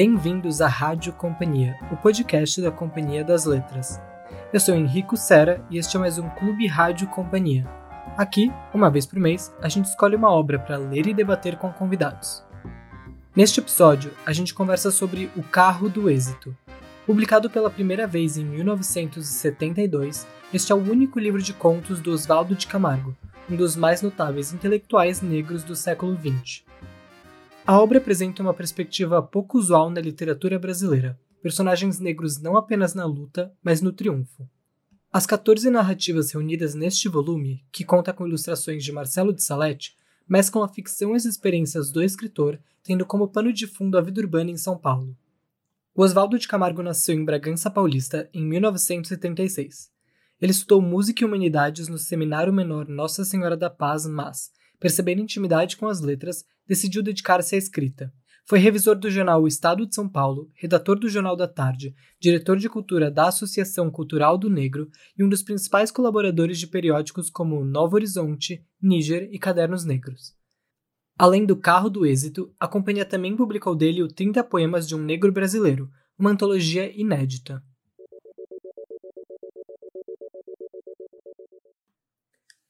Bem-vindos à Rádio Companhia, o podcast da Companhia das Letras. Eu sou Henrico Sera e este é mais um Clube Rádio Companhia. Aqui, uma vez por mês, a gente escolhe uma obra para ler e debater com convidados. Neste episódio, a gente conversa sobre O Carro do Êxito. Publicado pela primeira vez em 1972, este é o único livro de contos do Oswaldo de Camargo, um dos mais notáveis intelectuais negros do século XX. A obra apresenta uma perspectiva pouco usual na literatura brasileira, personagens negros não apenas na luta, mas no triunfo. As 14 narrativas reunidas neste volume, que conta com ilustrações de Marcelo de Salete, mesclam a ficção e as experiências do escritor, tendo como pano de fundo a vida urbana em São Paulo. Oswaldo de Camargo nasceu em Bragança Paulista em 1936. Ele estudou música e humanidades no Seminário Menor Nossa Senhora da Paz, mas, percebendo intimidade com as letras, decidiu dedicar-se à escrita. Foi revisor do jornal O Estado de São Paulo, redator do Jornal da Tarde, diretor de cultura da Associação Cultural do Negro e um dos principais colaboradores de periódicos como Novo Horizonte, Níger e Cadernos Negros. Além do Carro do Êxito, a companhia também publicou dele o 30 Poemas de um Negro Brasileiro, uma antologia inédita.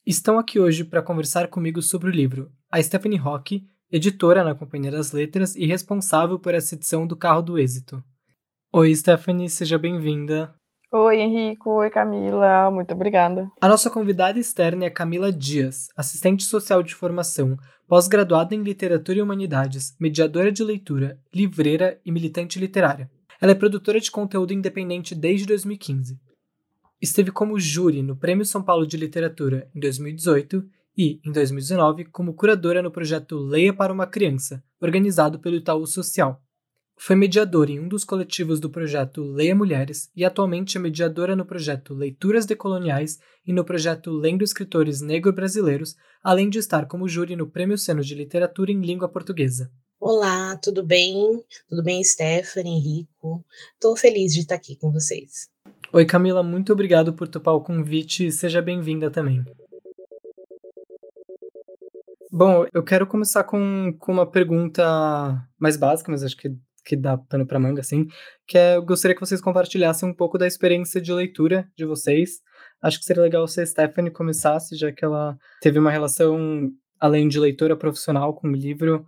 Estão aqui hoje para conversar comigo sobre o livro a Stephanie Rock, editora na Companhia das Letras e responsável por essa edição do Carro do Êxito. Oi, Stephanie, seja bem-vinda. Oi, Henrico. Oi, Camila. Muito obrigada. A nossa convidada externa é Camila Dias, assistente social de formação, pós-graduada em Literatura e Humanidades, mediadora de leitura, livreira e militante literária. Ela é produtora de conteúdo independente desde 2015. Esteve como júri no Prêmio São Paulo de Literatura em 2018 e, em 2019, como curadora no projeto Leia para uma Criança, organizado pelo Itaú Social. Foi mediadora em um dos coletivos do projeto Leia Mulheres e atualmente é mediadora no projeto Leituras Decoloniais e no projeto Lendo Escritores Negro-Brasileiros, além de estar como júri no Prêmio Seno de Literatura em Língua Portuguesa. Olá, tudo bem? Tudo bem, Stephanie, Henrico? Estou feliz de estar aqui com vocês. Oi, Camila, muito obrigado por topar o convite e seja bem-vinda também. Bom, eu quero começar com, com uma pergunta mais básica, mas acho que, que dá pano para manga, assim, que é, eu gostaria que vocês compartilhassem um pouco da experiência de leitura de vocês. Acho que seria legal se a Stephanie começasse, já que ela teve uma relação, além de leitora profissional, com o livro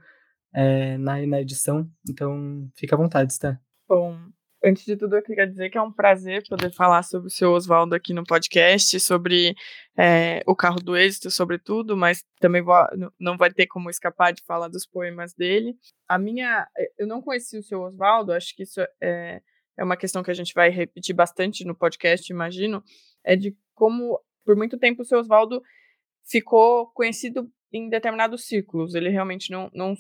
é, na, na edição. Então, fica à vontade, Steph. Bom, Antes de tudo, eu queria dizer que é um prazer poder falar sobre o seu Oswaldo aqui no podcast, sobre é, o carro do êxito, sobretudo, mas também vou, não vai ter como escapar de falar dos poemas dele. A minha. Eu não conheci o seu Oswaldo, acho que isso é, é uma questão que a gente vai repetir bastante no podcast, imagino, é de como, por muito tempo, o seu Oswaldo ficou conhecido em determinados círculos. Ele realmente não, não,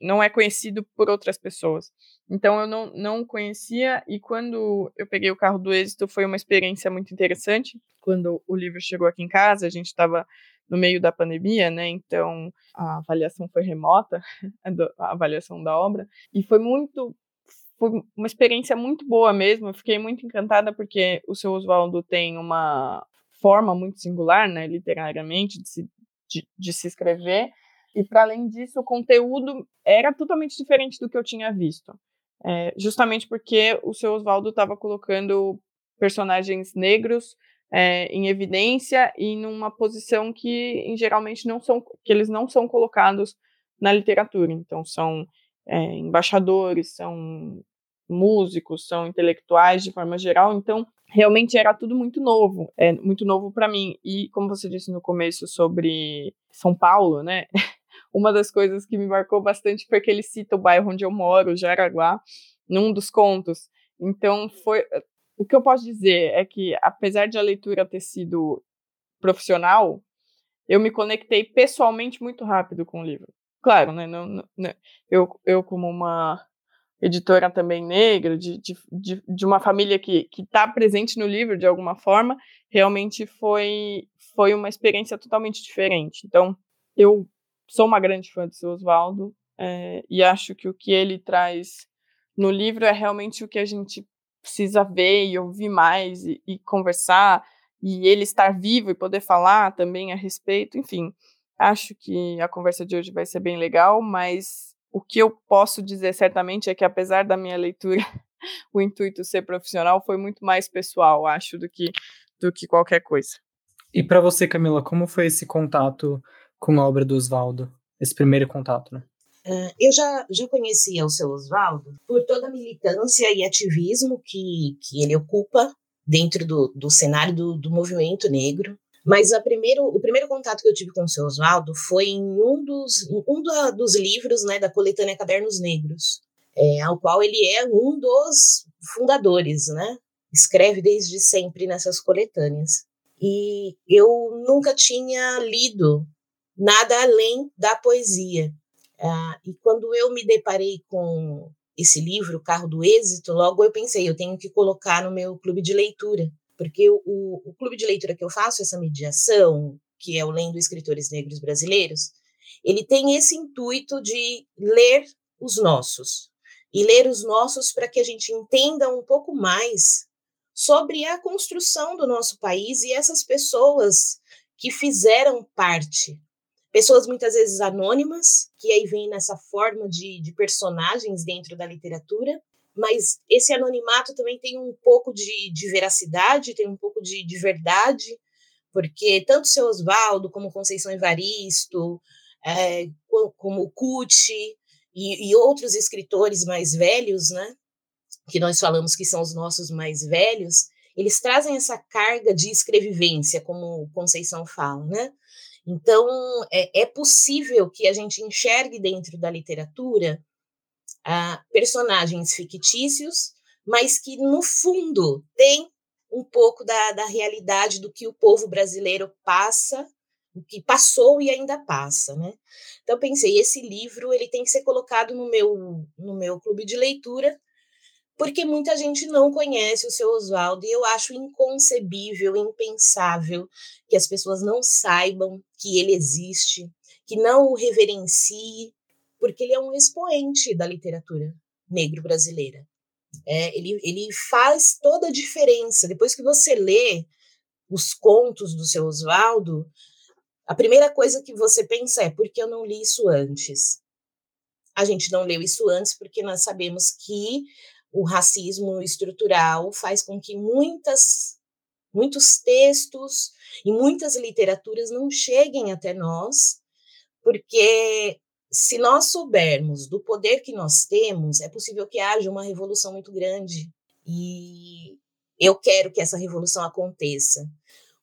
não é conhecido por outras pessoas. Então eu não, não conhecia e quando eu peguei o carro do êxito foi uma experiência muito interessante. Quando o livro chegou aqui em casa, a gente estava no meio da pandemia, né? Então a avaliação foi remota, a avaliação da obra e foi muito foi uma experiência muito boa mesmo. Eu fiquei muito encantada porque o seu Oswaldo tem uma forma muito singular, né, literariamente, de se, de, de se escrever. E para além disso, o conteúdo era totalmente diferente do que eu tinha visto. É, justamente porque o seu Oswaldo estava colocando personagens negros é, em evidência e numa posição que geralmente não são que eles não são colocados na literatura. Então são é, embaixadores são músicos são intelectuais de forma geral. Então realmente era tudo muito novo é muito novo para mim. E como você disse no começo sobre São Paulo né uma das coisas que me marcou bastante foi que ele cita o bairro onde eu moro, Jaraguá, num dos contos. Então, foi. O que eu posso dizer é que, apesar de a leitura ter sido profissional, eu me conectei pessoalmente muito rápido com o livro. Claro, né? Não, não, né, eu, eu, como uma editora também negra, de, de, de, uma família que está presente no livro de alguma forma, realmente foi, foi uma experiência totalmente diferente. Então, eu sou uma grande fã do seu Oswaldo é, e acho que o que ele traz no livro é realmente o que a gente precisa ver e ouvir mais e, e conversar e ele estar vivo e poder falar também a respeito. Enfim, acho que a conversa de hoje vai ser bem legal, mas o que eu posso dizer certamente é que, apesar da minha leitura, o intuito ser profissional foi muito mais pessoal, acho, do que, do que qualquer coisa. E para você, Camila, como foi esse contato com a obra do Oswaldo? Esse primeiro contato, né? Uh, eu já, já conhecia o seu Oswaldo por toda a militância e ativismo que, que ele ocupa dentro do, do cenário do, do movimento negro. Mas primeiro, o primeiro contato que eu tive com o seu Oswaldo foi em um dos, um dos livros né, da coletânea Cadernos Negros, é, ao qual ele é um dos fundadores, né? Escreve desde sempre nessas coletâneas. E eu nunca tinha lido nada além da poesia. Ah, e quando eu me deparei com esse livro, Carro do Êxito, logo eu pensei, eu tenho que colocar no meu clube de leitura porque o, o clube de leitura que eu faço, essa mediação, que é o Lendo Escritores Negros Brasileiros, ele tem esse intuito de ler os nossos. E ler os nossos para que a gente entenda um pouco mais sobre a construção do nosso país e essas pessoas que fizeram parte. Pessoas muitas vezes anônimas, que aí vem nessa forma de, de personagens dentro da literatura, mas esse anonimato também tem um pouco de, de veracidade, tem um pouco de, de verdade, porque tanto seu Oswaldo, como Conceição Evaristo, é, como Cucci e, e, outros escritores mais velhos, né, que nós falamos que são os nossos mais velhos, eles trazem essa carga de escrevivência, como Conceição fala, né? Então, é, é possível que a gente enxergue dentro da literatura uh, personagens fictícios, mas que no fundo tem um pouco da, da realidade do que o povo brasileiro passa, o que passou e ainda passa, né? Então pensei, esse livro ele tem que ser colocado no meu no meu clube de leitura, porque muita gente não conhece o seu Oswaldo e eu acho inconcebível, impensável que as pessoas não saibam que ele existe, que não o reverencie, porque ele é um expoente da literatura negro brasileira. É, ele, ele faz toda a diferença. Depois que você lê os contos do seu Oswaldo, a primeira coisa que você pensa é por que eu não li isso antes? A gente não leu isso antes porque nós sabemos que o racismo estrutural faz com que muitas muitos textos e muitas literaturas não cheguem até nós, porque se nós soubermos do poder que nós temos, é possível que haja uma revolução muito grande. E eu quero que essa revolução aconteça.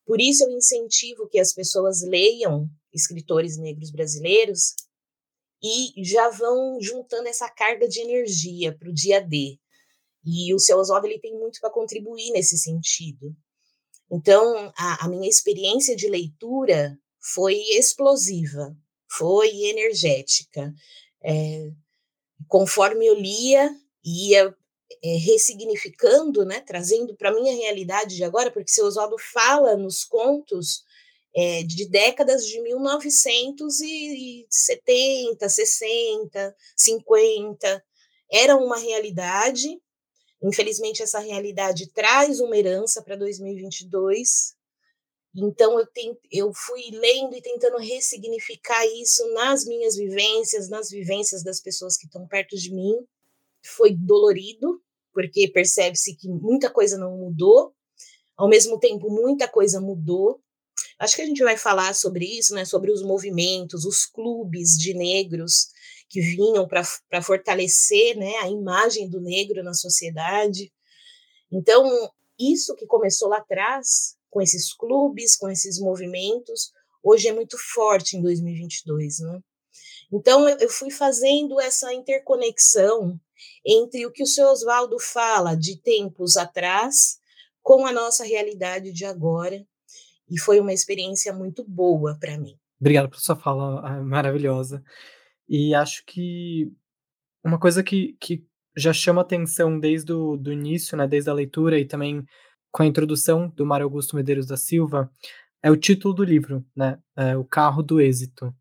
Por isso, eu incentivo que as pessoas leiam escritores negros brasileiros e já vão juntando essa carga de energia para o dia D. E o seu Oswaldo ele tem muito para contribuir nesse sentido. Então, a, a minha experiência de leitura foi explosiva foi energética. É, conforme eu lia, ia é, ressignificando, né, trazendo para a minha realidade de agora, porque seu Oswaldo fala nos contos é, de décadas de 1970, 60, 50. Era uma realidade. Infelizmente, essa realidade traz uma herança para 2022, então eu, eu fui lendo e tentando ressignificar isso nas minhas vivências, nas vivências das pessoas que estão perto de mim. Foi dolorido, porque percebe-se que muita coisa não mudou, ao mesmo tempo muita coisa mudou. Acho que a gente vai falar sobre isso, né? Sobre os movimentos, os clubes de negros que vinham para fortalecer, né, a imagem do negro na sociedade. Então, isso que começou lá atrás com esses clubes, com esses movimentos, hoje é muito forte em 2022, né? Então eu fui fazendo essa interconexão entre o que o seu Oswaldo fala de tempos atrás com a nossa realidade de agora, e foi uma experiência muito boa para mim. Obrigado por sua fala ah, maravilhosa. E acho que uma coisa que, que já chama atenção desde o do início, né, desde a leitura e também com a introdução do Mário Augusto Medeiros da Silva, é o título do livro, né? É o Carro do Êxito.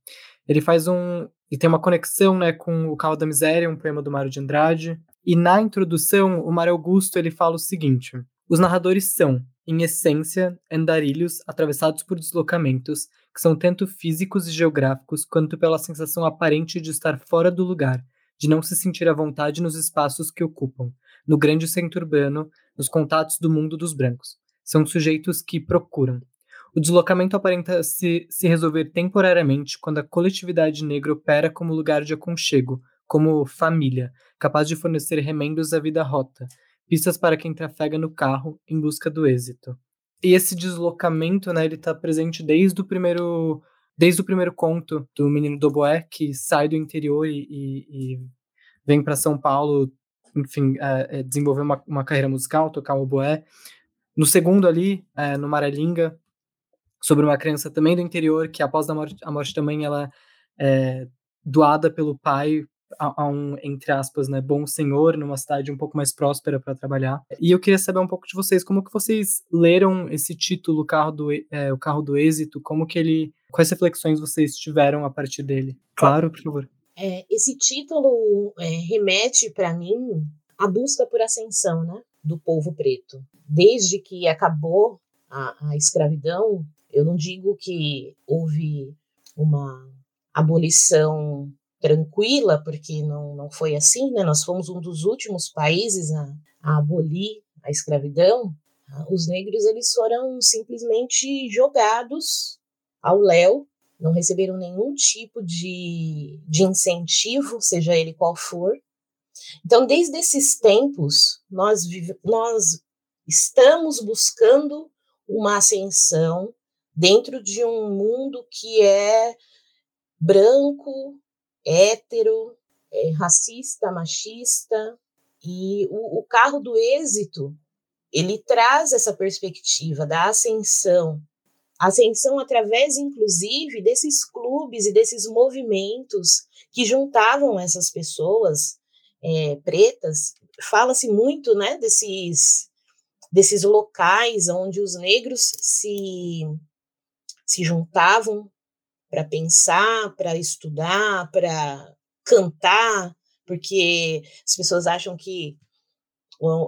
Ele faz um. E tem uma conexão né, com o Carro da Miséria, um poema do Mário de Andrade. E na introdução, o Mário Augusto ele fala o seguinte: os narradores são, em essência, andarilhos atravessados por deslocamentos que são tanto físicos e geográficos quanto pela sensação aparente de estar fora do lugar, de não se sentir à vontade nos espaços que ocupam, no grande centro urbano, nos contatos do mundo dos brancos. São sujeitos que procuram. O deslocamento aparenta se, se resolver temporariamente quando a coletividade negra opera como lugar de aconchego, como família, capaz de fornecer remendos à vida rota, pistas para quem trafega no carro em busca do êxito. E esse deslocamento, né, ele está presente desde o primeiro desde o primeiro conto do menino Doboé, que sai do interior e, e, e vem para São Paulo, enfim, é, é, desenvolver uma, uma, carreira musical, tocar o oboé. No segundo ali, é, no Maralinga, sobre uma criança também do interior, que após a morte, a morte também ela é doada pelo pai a, a, um, entre aspas, né, bom senhor numa cidade um pouco mais próspera para trabalhar. E eu queria saber um pouco de vocês, como que vocês leram esse título, carro do, é, o carro do êxito, como que ele, quais reflexões vocês tiveram a partir dele? Claro, por favor. É, esse título é, remete para mim à busca por ascensão, né, do povo preto. Desde que acabou a, a escravidão, eu não digo que houve uma abolição tranquila, porque não, não foi assim, né? Nós fomos um dos últimos países a, a abolir a escravidão. Os negros eles foram simplesmente jogados ao léu, não receberam nenhum tipo de, de incentivo, seja ele qual for. Então, desde esses tempos, nós, nós estamos buscando uma ascensão dentro de um mundo que é branco, hétero, é, racista, machista, e o, o carro do êxito ele traz essa perspectiva da ascensão, ascensão através, inclusive, desses clubes e desses movimentos que juntavam essas pessoas é, pretas. Fala-se muito, né, desses desses locais onde os negros se se juntavam para pensar, para estudar, para cantar, porque as pessoas acham que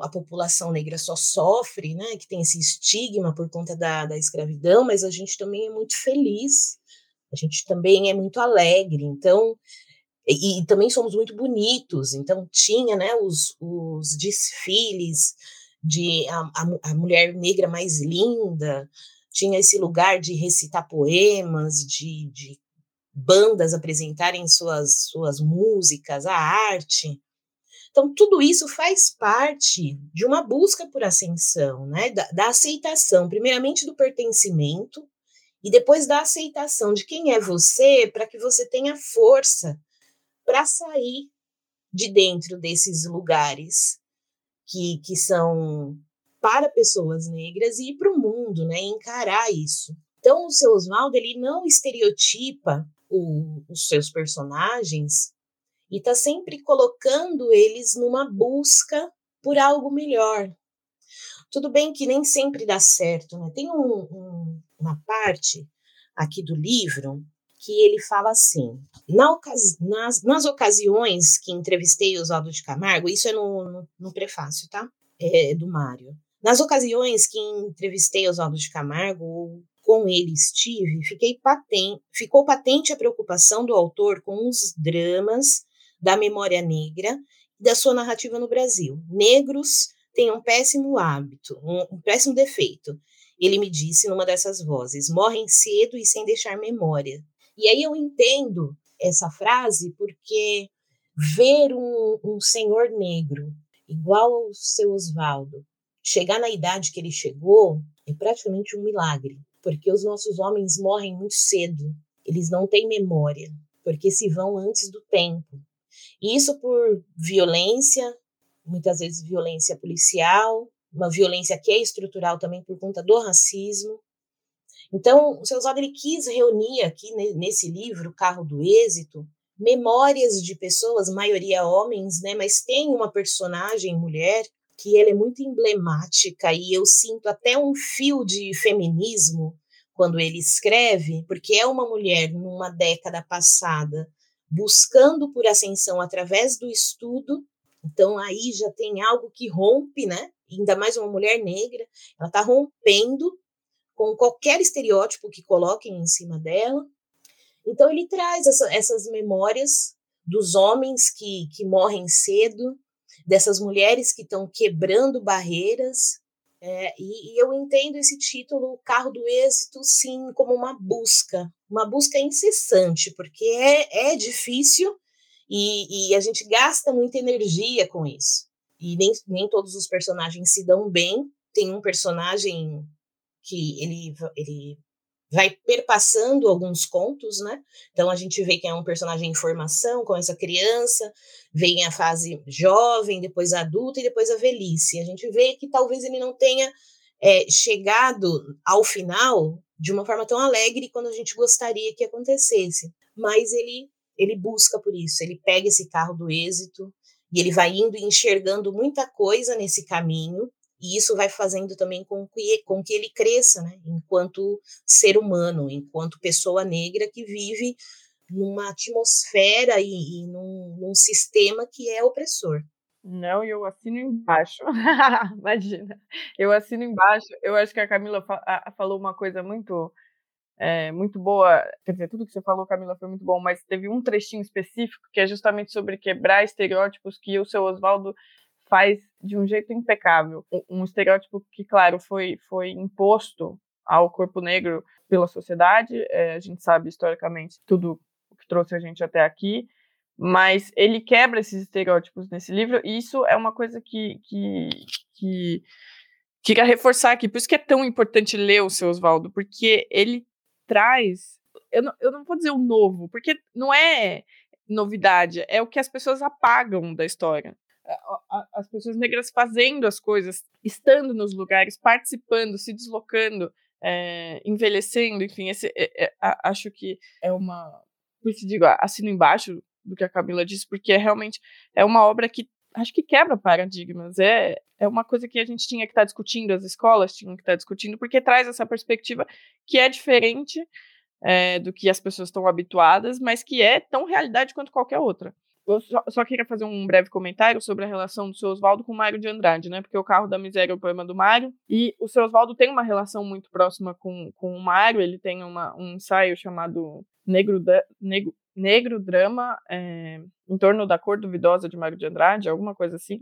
a população negra só sofre, né, que tem esse estigma por conta da, da escravidão, mas a gente também é muito feliz, a gente também é muito alegre, então, e, e também somos muito bonitos, então tinha, né, os, os desfiles de a, a, a mulher negra mais linda, tinha esse lugar de recitar poemas, de, de bandas apresentarem suas, suas músicas, a arte. Então, tudo isso faz parte de uma busca por ascensão, né? da, da aceitação, primeiramente do pertencimento, e depois da aceitação de quem é você, para que você tenha força para sair de dentro desses lugares que, que são para pessoas negras e para o mundo, né, encarar isso. Então, o seu Oswaldo ele não estereotipa o, os seus personagens e está sempre colocando eles numa busca por algo melhor. Tudo bem que nem sempre dá certo, né? Tem um, um, uma parte aqui do livro que ele fala assim: na ocasi nas, nas, ocasiões que entrevistei Oswaldo de Camargo, isso é no, no, no prefácio, tá? É, do Mário. Nas ocasiões que entrevistei Oswaldo de Camargo, ou com ele estive, patente, ficou patente a preocupação do autor com os dramas da memória negra e da sua narrativa no Brasil. Negros têm um péssimo hábito, um, um péssimo defeito. Ele me disse numa dessas vozes: morrem cedo e sem deixar memória. E aí eu entendo essa frase porque ver um, um senhor negro igual ao seu Oswaldo, chegar na idade que ele chegou é praticamente um milagre, porque os nossos homens morrem muito cedo, eles não têm memória, porque se vão antes do tempo. E isso por violência, muitas vezes violência policial, uma violência que é estrutural também por conta do racismo. Então, o seu Oswaldo ele quis reunir aqui nesse livro, Carro do Êxito, memórias de pessoas, maioria homens, né, mas tem uma personagem mulher que ela é muito emblemática e eu sinto até um fio de feminismo quando ele escreve, porque é uma mulher numa década passada buscando por ascensão através do estudo. Então aí já tem algo que rompe, né? Ainda mais uma mulher negra, ela está rompendo com qualquer estereótipo que coloquem em cima dela. Então ele traz essa, essas memórias dos homens que, que morrem cedo, dessas mulheres que estão quebrando barreiras. É, e, e, eu entendo esse título, carro do êxito, sim, como uma busca, uma busca incessante, porque é, é difícil e, e a gente gasta muita energia com isso. E nem, nem todos os personagens se dão bem. Tem um personagem que ele, ele vai perpassando alguns contos, né? Então a gente vê que é um personagem em formação com essa criança, vem a fase jovem, depois adulta e depois a velhice. A gente vê que talvez ele não tenha é, chegado ao final de uma forma tão alegre quando a gente gostaria que acontecesse, mas ele ele busca por isso, ele pega esse carro do êxito e ele vai indo enxergando muita coisa nesse caminho e isso vai fazendo também com que, com que ele cresça, né, enquanto ser humano, enquanto pessoa negra que vive numa atmosfera e, e num, num sistema que é opressor. Não, eu assino embaixo. Imagina. Eu assino embaixo. Eu acho que a Camila fa falou uma coisa muito é, muito boa. Quer dizer, tudo que você falou, Camila, foi muito bom, mas teve um trechinho específico que é justamente sobre quebrar estereótipos que o seu Oswaldo faz de um jeito impecável. Um estereótipo que, claro, foi, foi imposto ao corpo negro pela sociedade, é, a gente sabe historicamente tudo o que trouxe a gente até aqui, mas ele quebra esses estereótipos nesse livro, e isso é uma coisa que, que, que queria reforçar aqui, por isso que é tão importante ler o seu Oswaldo, porque ele traz, eu não, eu não vou dizer o novo, porque não é novidade, é o que as pessoas apagam da história as pessoas negras fazendo as coisas, estando nos lugares, participando, se deslocando, é, envelhecendo, enfim, esse, é, é, acho que é uma. Por isso digo, assino embaixo do que a Camila disse, porque é realmente é uma obra que acho que quebra paradigmas. É, é uma coisa que a gente tinha que estar tá discutindo, as escolas tinham que estar tá discutindo, porque traz essa perspectiva que é diferente é, do que as pessoas estão habituadas, mas que é tão realidade quanto qualquer outra. Eu só, só, queria fazer um breve comentário sobre a relação do seu Oswaldo com o Mário de Andrade, né? Porque o carro da miséria é o poema do Mário. E o seu Oswaldo tem uma relação muito próxima com, com o Mário. Ele tem uma, um ensaio chamado Negro, da, Negro, Negro Drama é, em torno da cor duvidosa de Mário de Andrade, alguma coisa assim.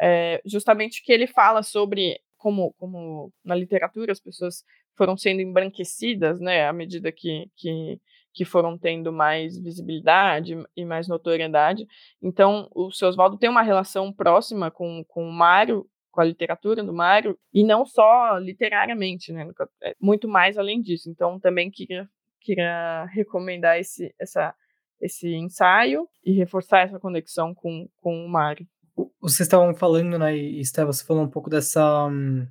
É, justamente que ele fala sobre como, como na literatura as pessoas foram sendo embranquecidas, né, à medida que, que que foram tendo mais visibilidade e mais notoriedade. Então, o seu Oswaldo tem uma relação próxima com, com o Mário, com a literatura do Mário, e não só literariamente, né? É muito mais além disso. Então, também queria, queria recomendar esse, essa, esse ensaio e reforçar essa conexão com, com o Mário. Vocês estavam falando, né, e Estela, você falou um pouco dessa. Hum,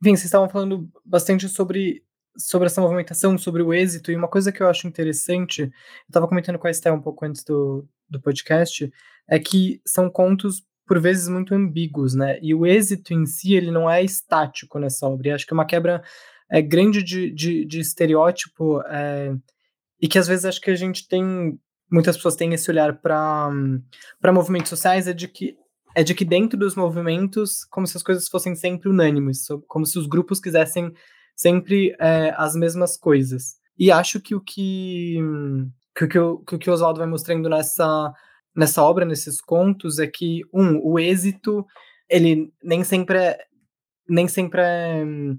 enfim, vocês estavam falando bastante sobre sobre essa movimentação, sobre o êxito, e uma coisa que eu acho interessante, eu estava comentando com a Esté um pouco antes do, do podcast, é que são contos por vezes muito ambíguos, né? E o êxito em si, ele não é estático nessa obra. E acho que é uma quebra é, grande de, de, de estereótipo é, e que às vezes acho que a gente tem, muitas pessoas têm esse olhar para movimentos sociais, é de que é de que dentro dos movimentos, como se as coisas fossem sempre unânimes, como se os grupos quisessem sempre é, as mesmas coisas. E acho que o que, que, que, o, que o Oswaldo vai mostrando nessa, nessa obra, nesses contos, é que, um, o êxito, ele nem sempre é, nem sempre é hum,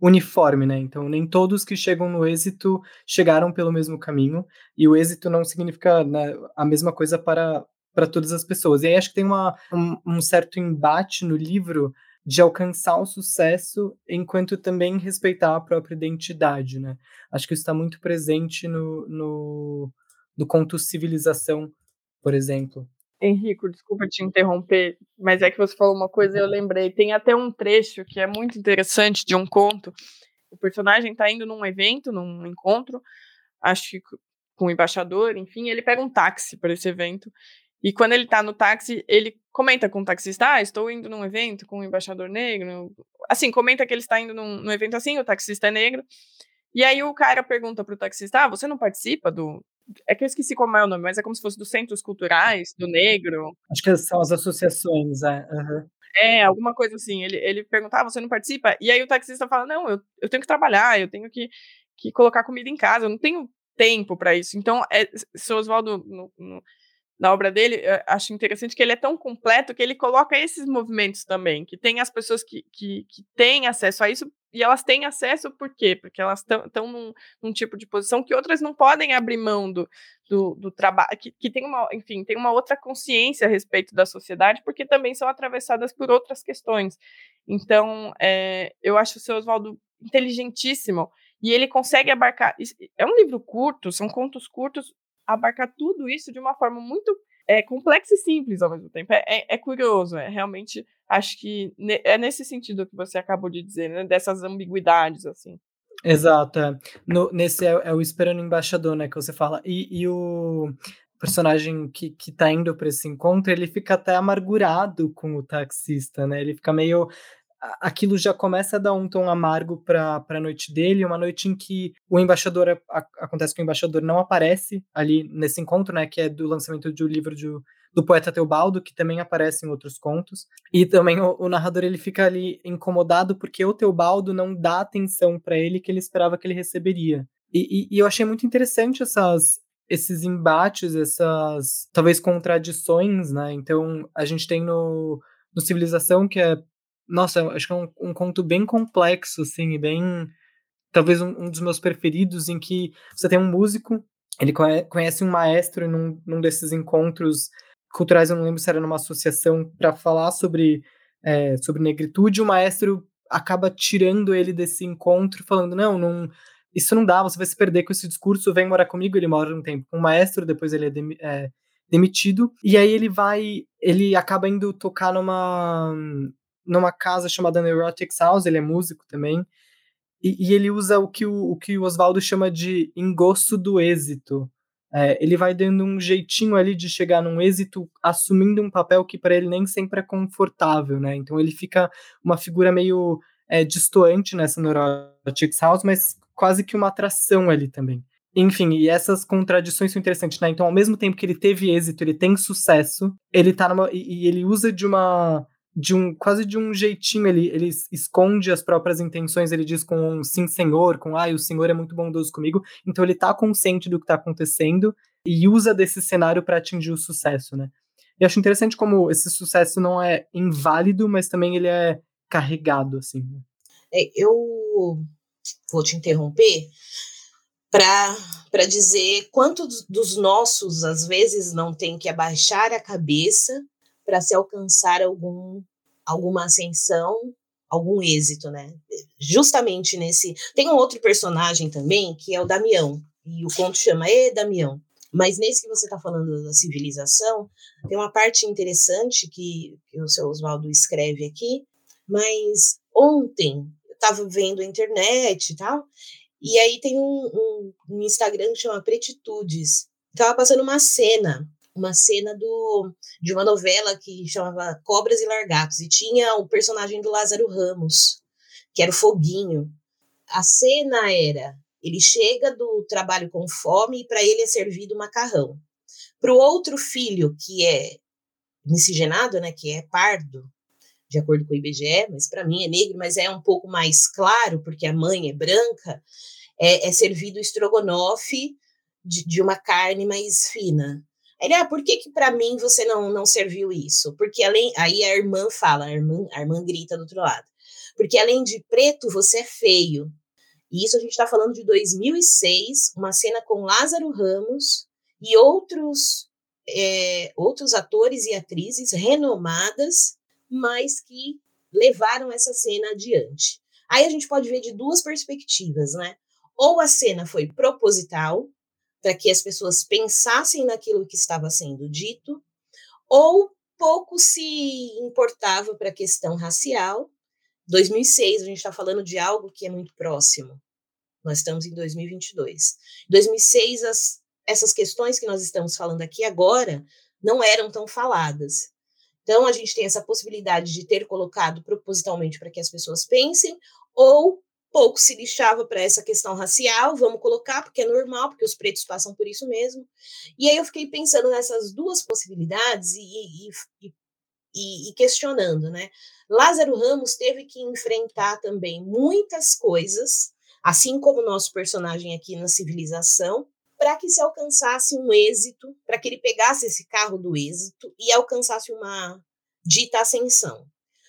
uniforme, né? Então, nem todos que chegam no êxito chegaram pelo mesmo caminho, e o êxito não significa né, a mesma coisa para, para todas as pessoas. E aí acho que tem uma, um, um certo embate no livro de alcançar o sucesso enquanto também respeitar a própria identidade, né? Acho que isso está muito presente no, no, no conto Civilização, por exemplo. Henrico, desculpa te interromper, mas é que você falou uma coisa e eu lembrei. Tem até um trecho que é muito interessante de um conto. O personagem está indo num evento, num encontro, acho que com o embaixador, enfim, ele pega um táxi para esse evento e quando ele tá no táxi, ele comenta com o taxista: Ah, estou indo num evento com o um embaixador negro. Assim, comenta que ele está indo num, num, evento assim, o taxista é negro. E aí o cara pergunta pro taxista: Ah, você não participa do. É que eu esqueci como é o nome, mas é como se fosse dos centros culturais, do negro. Acho que são as associações, é. Uhum. É, alguma coisa assim. Ele, ele perguntava, ah, você não participa? E aí o taxista fala, não, eu, eu tenho que trabalhar, eu tenho que, que colocar comida em casa, eu não tenho tempo para isso. Então, é, seu Oswaldo, no, no, na obra dele, acho interessante que ele é tão completo que ele coloca esses movimentos também, que tem as pessoas que, que, que têm acesso a isso, e elas têm acesso por quê? Porque elas estão num, num, tipo de posição que outras não podem abrir mão do, do, do trabalho, que, que tem uma, enfim, tem uma outra consciência a respeito da sociedade, porque também são atravessadas por outras questões. Então, é, eu acho o seu Oswaldo inteligentíssimo, e ele consegue abarcar. É um livro curto, são contos curtos, abarcar tudo isso de uma forma muito é, complexa e simples ao mesmo tempo. É, é, é curioso, é realmente. Acho que ne, é nesse sentido que você acabou de dizer, né? Dessas ambiguidades, assim. Exato. É. No, nesse é, é, o Esperando Embaixador, né? Que você fala. E, e o personagem que, que tá indo para esse encontro, ele fica até amargurado com o taxista, né? Ele fica meio aquilo já começa a dar um tom amargo para a noite dele, uma noite em que o embaixador a, acontece que o embaixador não aparece ali nesse encontro, né, que é do lançamento um livro de, do poeta Teobaldo, que também aparece em outros contos. E também o, o narrador ele fica ali incomodado porque o Teobaldo não dá atenção para ele que ele esperava que ele receberia. E, e, e eu achei muito interessante essas esses embates, essas talvez contradições, né? Então a gente tem no no Civilização, que é nossa, acho que é um, um conto bem complexo, assim, e bem. Talvez um, um, dos meus preferidos, em que você tem um músico, ele conhece um maestro num, num desses encontros culturais, eu não lembro se era numa associação, para falar sobre, é, sobre negritude, o maestro acaba tirando ele desse encontro, falando: não, não, isso não dá, você vai se perder com esse discurso, vem morar comigo. Ele mora um tempo com o maestro, depois ele é, é demitido, e aí ele vai, ele acaba indo tocar numa numa casa chamada Neurotics House, ele é músico também, e, e ele usa o que o, o que o Oswaldo chama de engosto do êxito. É, ele vai dando um jeitinho ali de chegar num êxito, assumindo um papel que para ele nem sempre é confortável, né? Então ele fica uma figura meio é, distoante nessa Neurotics House, mas quase que uma atração ali também. Enfim, e essas contradições são interessantes, né? Então, ao mesmo tempo que ele teve êxito, ele tem sucesso, ele tá numa. E, e ele usa de uma de um quase de um jeitinho ele, ele esconde as próprias intenções ele diz com um sim senhor com ah o senhor é muito bondoso comigo então ele tá consciente do que tá acontecendo e usa desse cenário para atingir o sucesso né e acho interessante como esse sucesso não é inválido mas também ele é carregado assim né? é, eu vou te interromper para dizer quantos dos nossos às vezes não tem que abaixar a cabeça para se alcançar algum, alguma ascensão, algum êxito, né? Justamente nesse. Tem um outro personagem também, que é o Damião, e o conto chama E Damião. Mas nesse que você está falando da civilização, tem uma parte interessante que, que o seu Oswaldo escreve aqui, mas ontem eu estava vendo a internet e tal, e aí tem um, um, um Instagram que chama Pretitudes. Estava passando uma cena uma cena do, de uma novela que chamava Cobras e Largatos, e tinha o personagem do Lázaro Ramos, que era o Foguinho. A cena era: ele chega do trabalho com fome e para ele é servido macarrão. Para o outro filho, que é miscigenado, né, que é pardo, de acordo com o IBGE, mas para mim é negro, mas é um pouco mais claro, porque a mãe é branca, é, é servido estrogonofe de, de uma carne mais fina. Ele, ah, por que que para mim você não, não serviu isso? Porque além, aí a irmã fala, a irmã, a irmã grita do outro lado. Porque além de preto, você é feio. E isso a gente está falando de 2006, uma cena com Lázaro Ramos e outros, é, outros atores e atrizes renomadas, mas que levaram essa cena adiante. Aí a gente pode ver de duas perspectivas, né? Ou a cena foi proposital, para que as pessoas pensassem naquilo que estava sendo dito, ou pouco se importava para a questão racial. 2006, a gente está falando de algo que é muito próximo. Nós estamos em 2022. Em 2006, as, essas questões que nós estamos falando aqui agora não eram tão faladas. Então, a gente tem essa possibilidade de ter colocado propositalmente para que as pessoas pensem, ou pouco se lixava para essa questão racial, vamos colocar, porque é normal, porque os pretos passam por isso mesmo. E aí eu fiquei pensando nessas duas possibilidades e, e, e, e questionando, né? Lázaro Ramos teve que enfrentar também muitas coisas, assim como o nosso personagem aqui na civilização, para que se alcançasse um êxito, para que ele pegasse esse carro do êxito e alcançasse uma dita ascensão.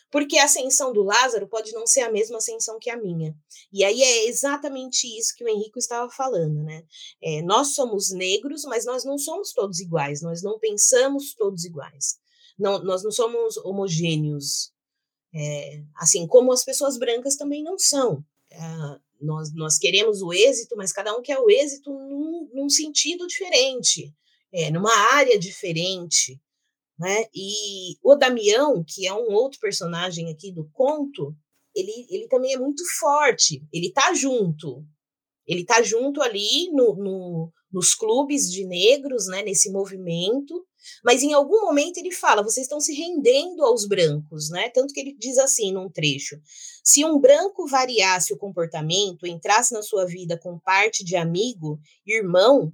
Porque a ascensão do Lázaro pode não ser a mesma ascensão que a minha. E aí é exatamente isso que o Henrico estava falando, né? É, nós somos negros, mas nós não somos todos iguais, nós não pensamos todos iguais. Não, nós não somos homogêneos, é, assim como as pessoas brancas também não são. É, nós, nós queremos o êxito, mas cada um quer o êxito num, num sentido diferente, é, numa área diferente. Né? E o Damião, que é um outro personagem aqui do conto, ele, ele também é muito forte, ele tá junto, ele tá junto ali no, no, nos clubes de negros, né, nesse movimento, mas em algum momento ele fala, vocês estão se rendendo aos brancos, né? Tanto que ele diz assim num trecho: se um branco variasse o comportamento, entrasse na sua vida com parte de amigo, irmão,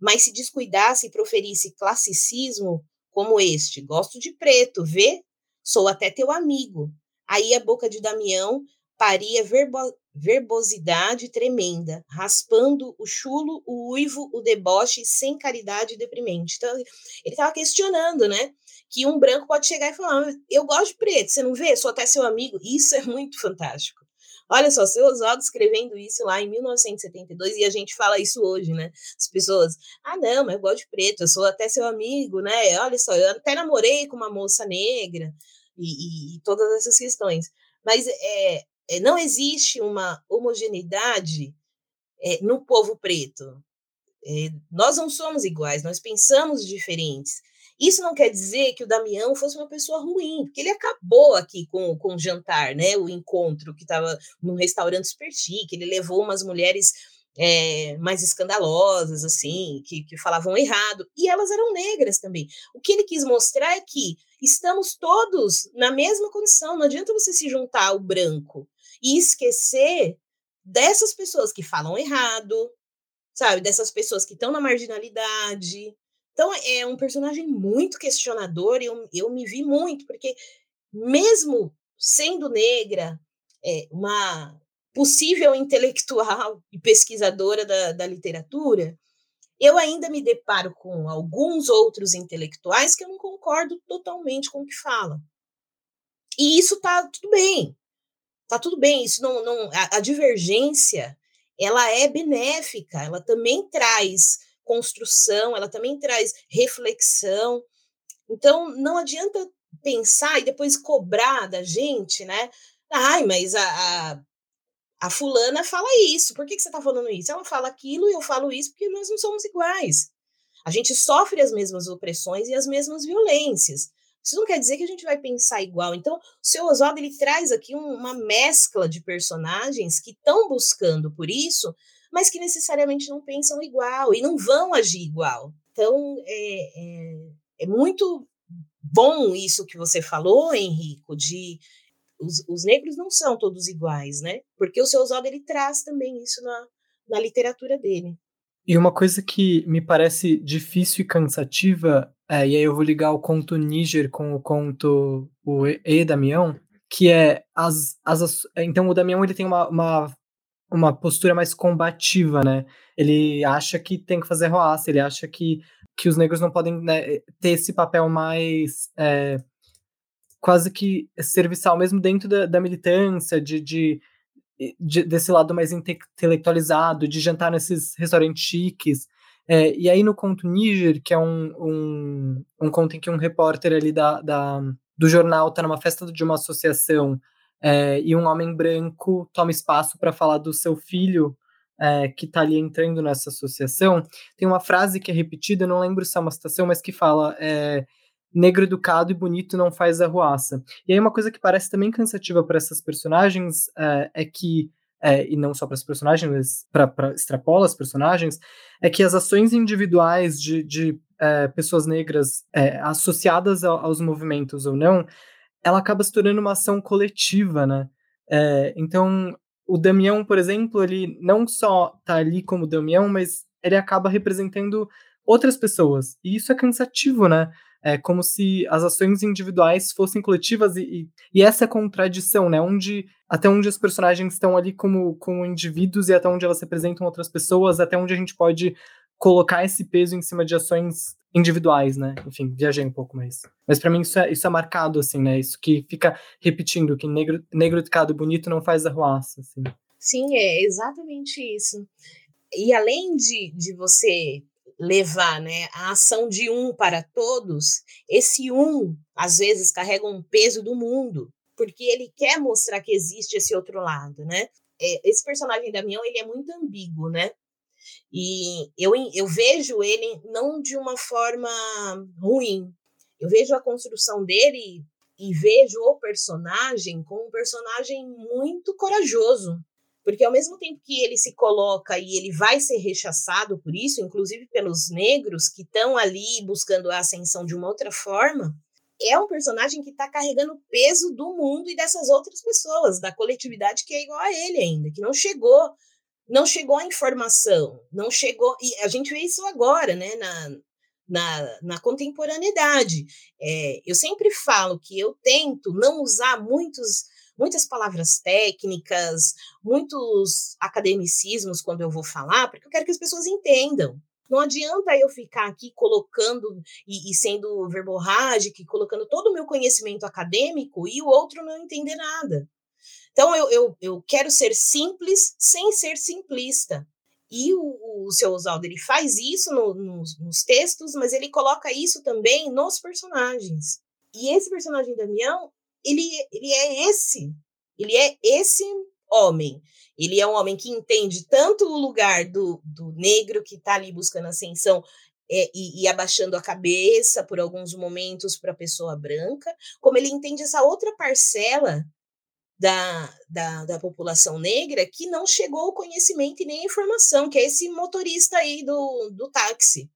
mas se descuidasse e proferisse classicismo, como este: Gosto de preto, vê? Sou até teu amigo. Aí a boca de Damião paria verbo, verbosidade tremenda, raspando o chulo, o uivo, o deboche, sem caridade deprimente. Então, ele estava questionando, né? Que um branco pode chegar e falar: Eu gosto de preto, você não vê? Sou até seu amigo. Isso é muito fantástico. Olha só, seu Oswaldo escrevendo isso lá em 1972 e a gente fala isso hoje, né? As pessoas, ah, não, mas eu gosto de preto, eu sou até seu amigo, né? Olha só, eu até namorei com uma moça negra e, e, e todas essas questões. Mas é, é, não existe uma homogeneidade é, no povo preto. É, nós não somos iguais, nós pensamos diferentes. Isso não quer dizer que o Damião fosse uma pessoa ruim, porque ele acabou aqui com, com o jantar, né? O encontro que estava num restaurante super chique, ele levou umas mulheres é, mais escandalosas, assim, que, que falavam errado, e elas eram negras também. O que ele quis mostrar é que estamos todos na mesma condição, não adianta você se juntar ao branco e esquecer dessas pessoas que falam errado, sabe? Dessas pessoas que estão na marginalidade, então, é um personagem muito questionador, e eu, eu me vi muito, porque mesmo sendo negra, é, uma possível intelectual e pesquisadora da, da literatura, eu ainda me deparo com alguns outros intelectuais que eu não concordo totalmente com o que falam. E isso tá tudo bem. Tá tudo bem, isso não, não a, a divergência, ela é benéfica, ela também traz construção, ela também traz reflexão. Então, não adianta pensar e depois cobrar da gente, né? Ai, mas a, a, a fulana fala isso, por que, que você está falando isso? Ela fala aquilo e eu falo isso porque nós não somos iguais. A gente sofre as mesmas opressões e as mesmas violências. Isso não quer dizer que a gente vai pensar igual. Então, o seu Oswaldo ele traz aqui um, uma mescla de personagens que estão buscando por isso, mas que necessariamente não pensam igual e não vão agir igual. Então, é, é, é muito bom isso que você falou, Henrico, de os, os, negros não são todos iguais, né? Porque o seu Oswaldo ele traz também isso na, na literatura dele. E uma coisa que me parece difícil e cansativa, é, e aí eu vou ligar o conto Níger com o conto o E, Damião, que é as, as então o Damião ele tem uma, uma uma postura mais combativa, né? Ele acha que tem que fazer roaça, ele acha que, que os negros não podem né, ter esse papel mais é, quase que serviçal, mesmo dentro da, da militância, de, de, de, desse lado mais intelectualizado, de jantar nesses restaurantes chiques. É, e aí no conto Níger, que é um, um, um conto em que um repórter ali da, da, do jornal está numa festa de uma associação é, e um homem branco toma espaço para falar do seu filho é, que está ali entrando nessa associação. Tem uma frase que é repetida, não lembro se é uma citação, mas que fala: é, negro educado e bonito não faz arruaça. E aí uma coisa que parece também cansativa para essas personagens é, é que é, e não só para as personagens, mas para extrapola as personagens, é que as ações individuais de, de é, pessoas negras é, associadas aos movimentos ou não, ela acaba se tornando uma ação coletiva, né? É, então, o Damião, por exemplo, ele não só tá ali como Damião, mas ele acaba representando outras pessoas. E isso é cansativo, né? É como se as ações individuais fossem coletivas e, e, essa contradição, né? Onde, até onde os personagens estão ali como, como indivíduos e até onde elas representam outras pessoas, até onde a gente pode colocar esse peso em cima de ações individuais, né? Enfim, viajei um pouco mais. Mas para mim isso é, isso é marcado, assim, né? Isso que fica repetindo, que negro, negro educado bonito não faz arruaça, assim. Sim, é exatamente isso. E além de, de você levar né, a ação de um para todos, esse um, às vezes, carrega um peso do mundo, porque ele quer mostrar que existe esse outro lado, né? É, esse personagem Damião, ele é muito ambíguo, né? E eu, eu vejo ele não de uma forma ruim. Eu vejo a construção dele e vejo o personagem como um personagem muito corajoso. Porque ao mesmo tempo que ele se coloca e ele vai ser rechaçado por isso, inclusive pelos negros que estão ali buscando a ascensão de uma outra forma, é um personagem que está carregando o peso do mundo e dessas outras pessoas, da coletividade que é igual a ele ainda, que não chegou não chegou a informação, não chegou. E a gente vê isso agora, né, na, na, na contemporaneidade. É, eu sempre falo que eu tento não usar muitos, muitas palavras técnicas, muitos academicismos quando eu vou falar, porque eu quero que as pessoas entendam. Não adianta eu ficar aqui colocando e, e sendo verborrágica, colocando todo o meu conhecimento acadêmico e o outro não entender nada. Então, eu, eu, eu quero ser simples sem ser simplista. E o, o seu Oswaldo, ele faz isso no, nos, nos textos, mas ele coloca isso também nos personagens. E esse personagem Damião, ele, ele é esse. Ele é esse homem. Ele é um homem que entende tanto o lugar do, do negro que está ali buscando ascensão é, e, e, abaixando a cabeça por alguns momentos para a pessoa branca, como ele entende essa outra parcela da, da, da, população negra que não chegou ao conhecimento e nem à informação, que é esse motorista aí do, do táxi.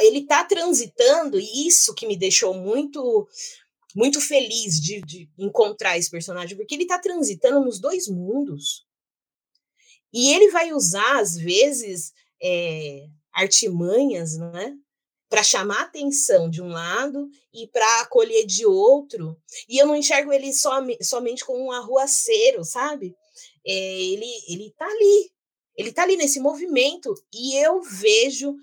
Ele está transitando, e isso que me deixou muito muito feliz de, de encontrar esse personagem, porque ele está transitando nos dois mundos. E ele vai usar, às vezes, é, artimanhas, né? Para chamar atenção de um lado e para acolher de outro. E eu não enxergo ele som, somente como um arruaceiro, sabe? É, ele ele tá ali, ele tá ali nesse movimento e eu vejo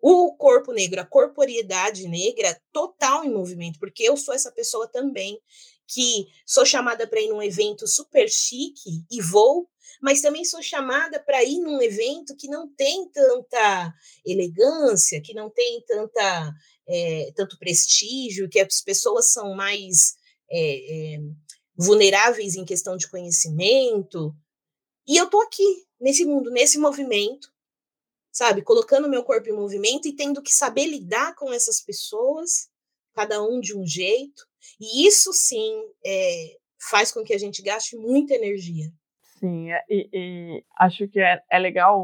o corpo negro, a corporeidade negra total em movimento, porque eu sou essa pessoa também que sou chamada para ir num evento super chique e vou, mas também sou chamada para ir num evento que não tem tanta elegância, que não tem tanta, é, tanto prestígio, que as pessoas são mais é, é, vulneráveis em questão de conhecimento. E eu estou aqui, nesse mundo, nesse movimento, sabe? Colocando meu corpo em movimento e tendo que saber lidar com essas pessoas, cada um de um jeito. E isso sim é, faz com que a gente gaste muita energia. Sim, é, e, e acho que é, é legal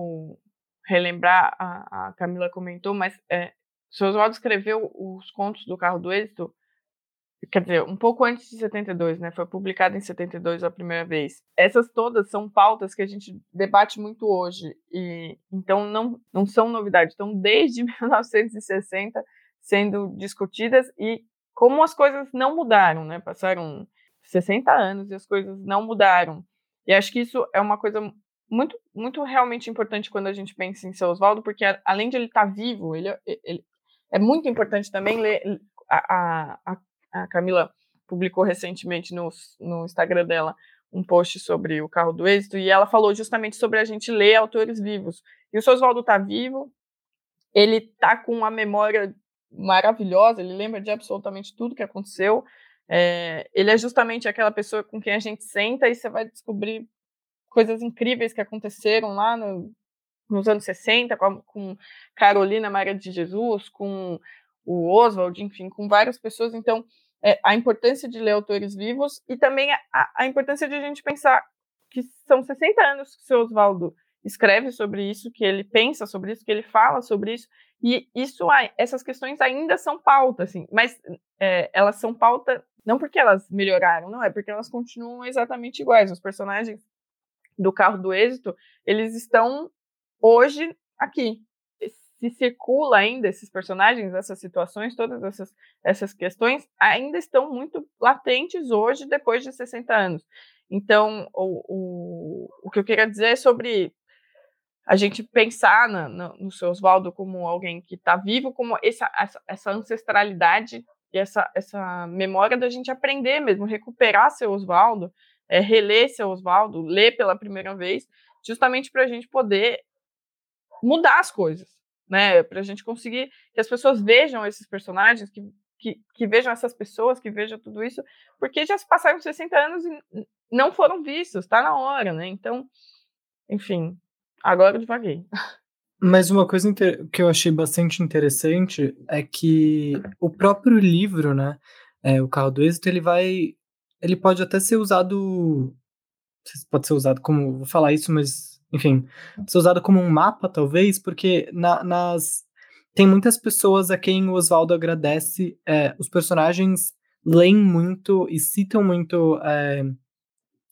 relembrar, a, a, Camila comentou, mas é, seu Oswaldo escreveu os contos do Carro do Êxito, quer dizer, um pouco antes de 72, né? Foi publicado em 72 a primeira vez. Essas todas são pautas que a gente debate muito hoje, e então não, não são novidades, estão desde 1960 sendo discutidas e como as coisas não mudaram, né? Passaram 60 anos e as coisas não mudaram. E acho que isso é uma coisa muito, muito realmente importante quando a gente pensa em seu Oswaldo, porque além de ele estar tá vivo, ele, ele, é muito importante também ler. A, a, a Camila publicou recentemente no, no Instagram dela um post sobre o carro do êxito e ela falou justamente sobre a gente ler autores vivos. E o seu Oswaldo está vivo, ele está com uma memória maravilhosa, ele lembra de absolutamente tudo que aconteceu. É, ele é justamente aquela pessoa com quem a gente senta e você vai descobrir coisas incríveis que aconteceram lá no, nos anos 60, com, com, Carolina Maria de Jesus, com o Oswald, enfim, com várias pessoas. Então, é, a importância de ler autores vivos e também a, a, importância de a gente pensar que são 60 anos que o seu Oswaldo escreve sobre isso, que ele pensa sobre isso, que ele fala sobre isso, e isso, essas questões ainda são pauta, assim, mas é, elas são pauta não porque elas melhoraram, não, é porque elas continuam exatamente iguais. Os personagens do carro do êxito, eles estão hoje aqui. Se circula ainda esses personagens, essas situações, todas essas, essas questões, ainda estão muito latentes hoje, depois de 60 anos. Então, o, o, o que eu queria dizer é sobre a gente pensar no seu Oswaldo como alguém que está vivo, como essa, essa, essa, ancestralidade e essa, essa memória da gente aprender mesmo, recuperar seu Oswaldo, é, reler seu Oswaldo, ler pela primeira vez, justamente para a gente poder mudar as coisas, né? Para a gente conseguir que as pessoas vejam esses personagens, que, que, que, vejam essas pessoas, que vejam tudo isso, porque já se passaram 60 anos e não foram vistos, está na hora, né? Então, enfim, agora eu devaguei. Mas uma coisa que eu achei bastante interessante é que o próprio livro, né, é, o Carro do Êxito, ele vai, ele pode até ser usado, pode ser usado como, vou falar isso, mas, enfim, ser usado como um mapa, talvez, porque na, nas, tem muitas pessoas a quem o Oswaldo agradece, é, os personagens leem muito e citam muito é,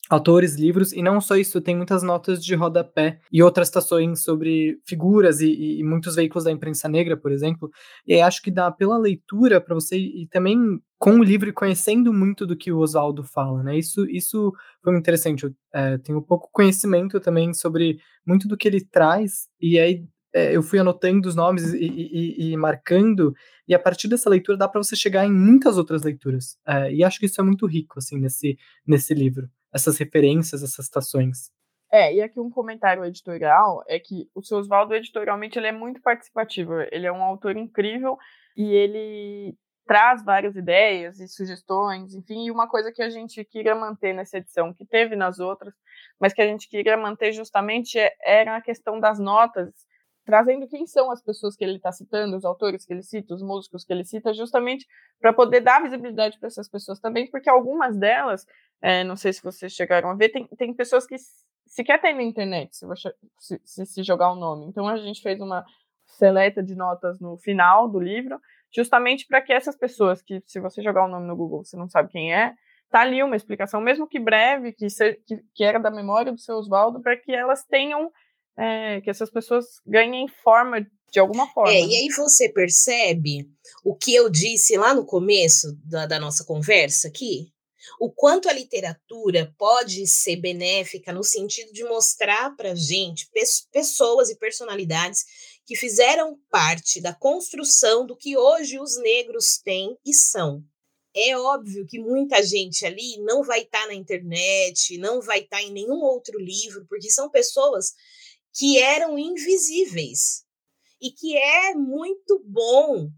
autores, livros, e não só isso, tem muitas notas de rodapé e outras citações sobre figuras e, e, muitos veículos da imprensa negra, por exemplo. E acho que dá pela leitura para você e também com o livro e conhecendo muito do que o Oswaldo fala, né? Isso, isso foi interessante. Eu é, tenho pouco conhecimento também sobre muito do que ele traz, e aí é, eu fui anotando os nomes e, e, e, marcando, e a partir dessa leitura dá para você chegar em muitas outras leituras. É, e acho que isso é muito rico, assim, nesse, nesse livro essas referências, essas citações. É, e aqui um comentário editorial é que o seu Oswaldo, editorialmente, ele é muito participativo. Ele é um autor incrível e ele traz várias ideias e sugestões, enfim, e uma coisa que a gente queria manter nessa edição, que teve nas outras, mas que a gente queria manter justamente é, era a questão das notas, trazendo quem são as pessoas que ele está citando, os autores que ele cita, os músicos que ele cita, justamente para poder dar visibilidade para essas pessoas também, porque algumas delas é, não sei se vocês chegaram a ver, tem, tem pessoas que sequer tem na internet, se, se, se, se jogar o nome. Então a gente fez uma seleta de notas no final do livro, justamente para que essas pessoas que, se você jogar o nome no Google, você não sabe quem é, tá ali uma explicação, mesmo que breve, que, se, que, que era da memória do seu Oswaldo, para que elas tenham, é, que essas pessoas ganhem forma de alguma forma. É, e aí você percebe o que eu disse lá no começo da, da nossa conversa aqui? o quanto a literatura pode ser benéfica no sentido de mostrar para a gente pessoas e personalidades que fizeram parte da construção do que hoje os negros têm e são. É óbvio que muita gente ali não vai estar tá na internet, não vai estar tá em nenhum outro livro, porque são pessoas que eram invisíveis e que é muito bom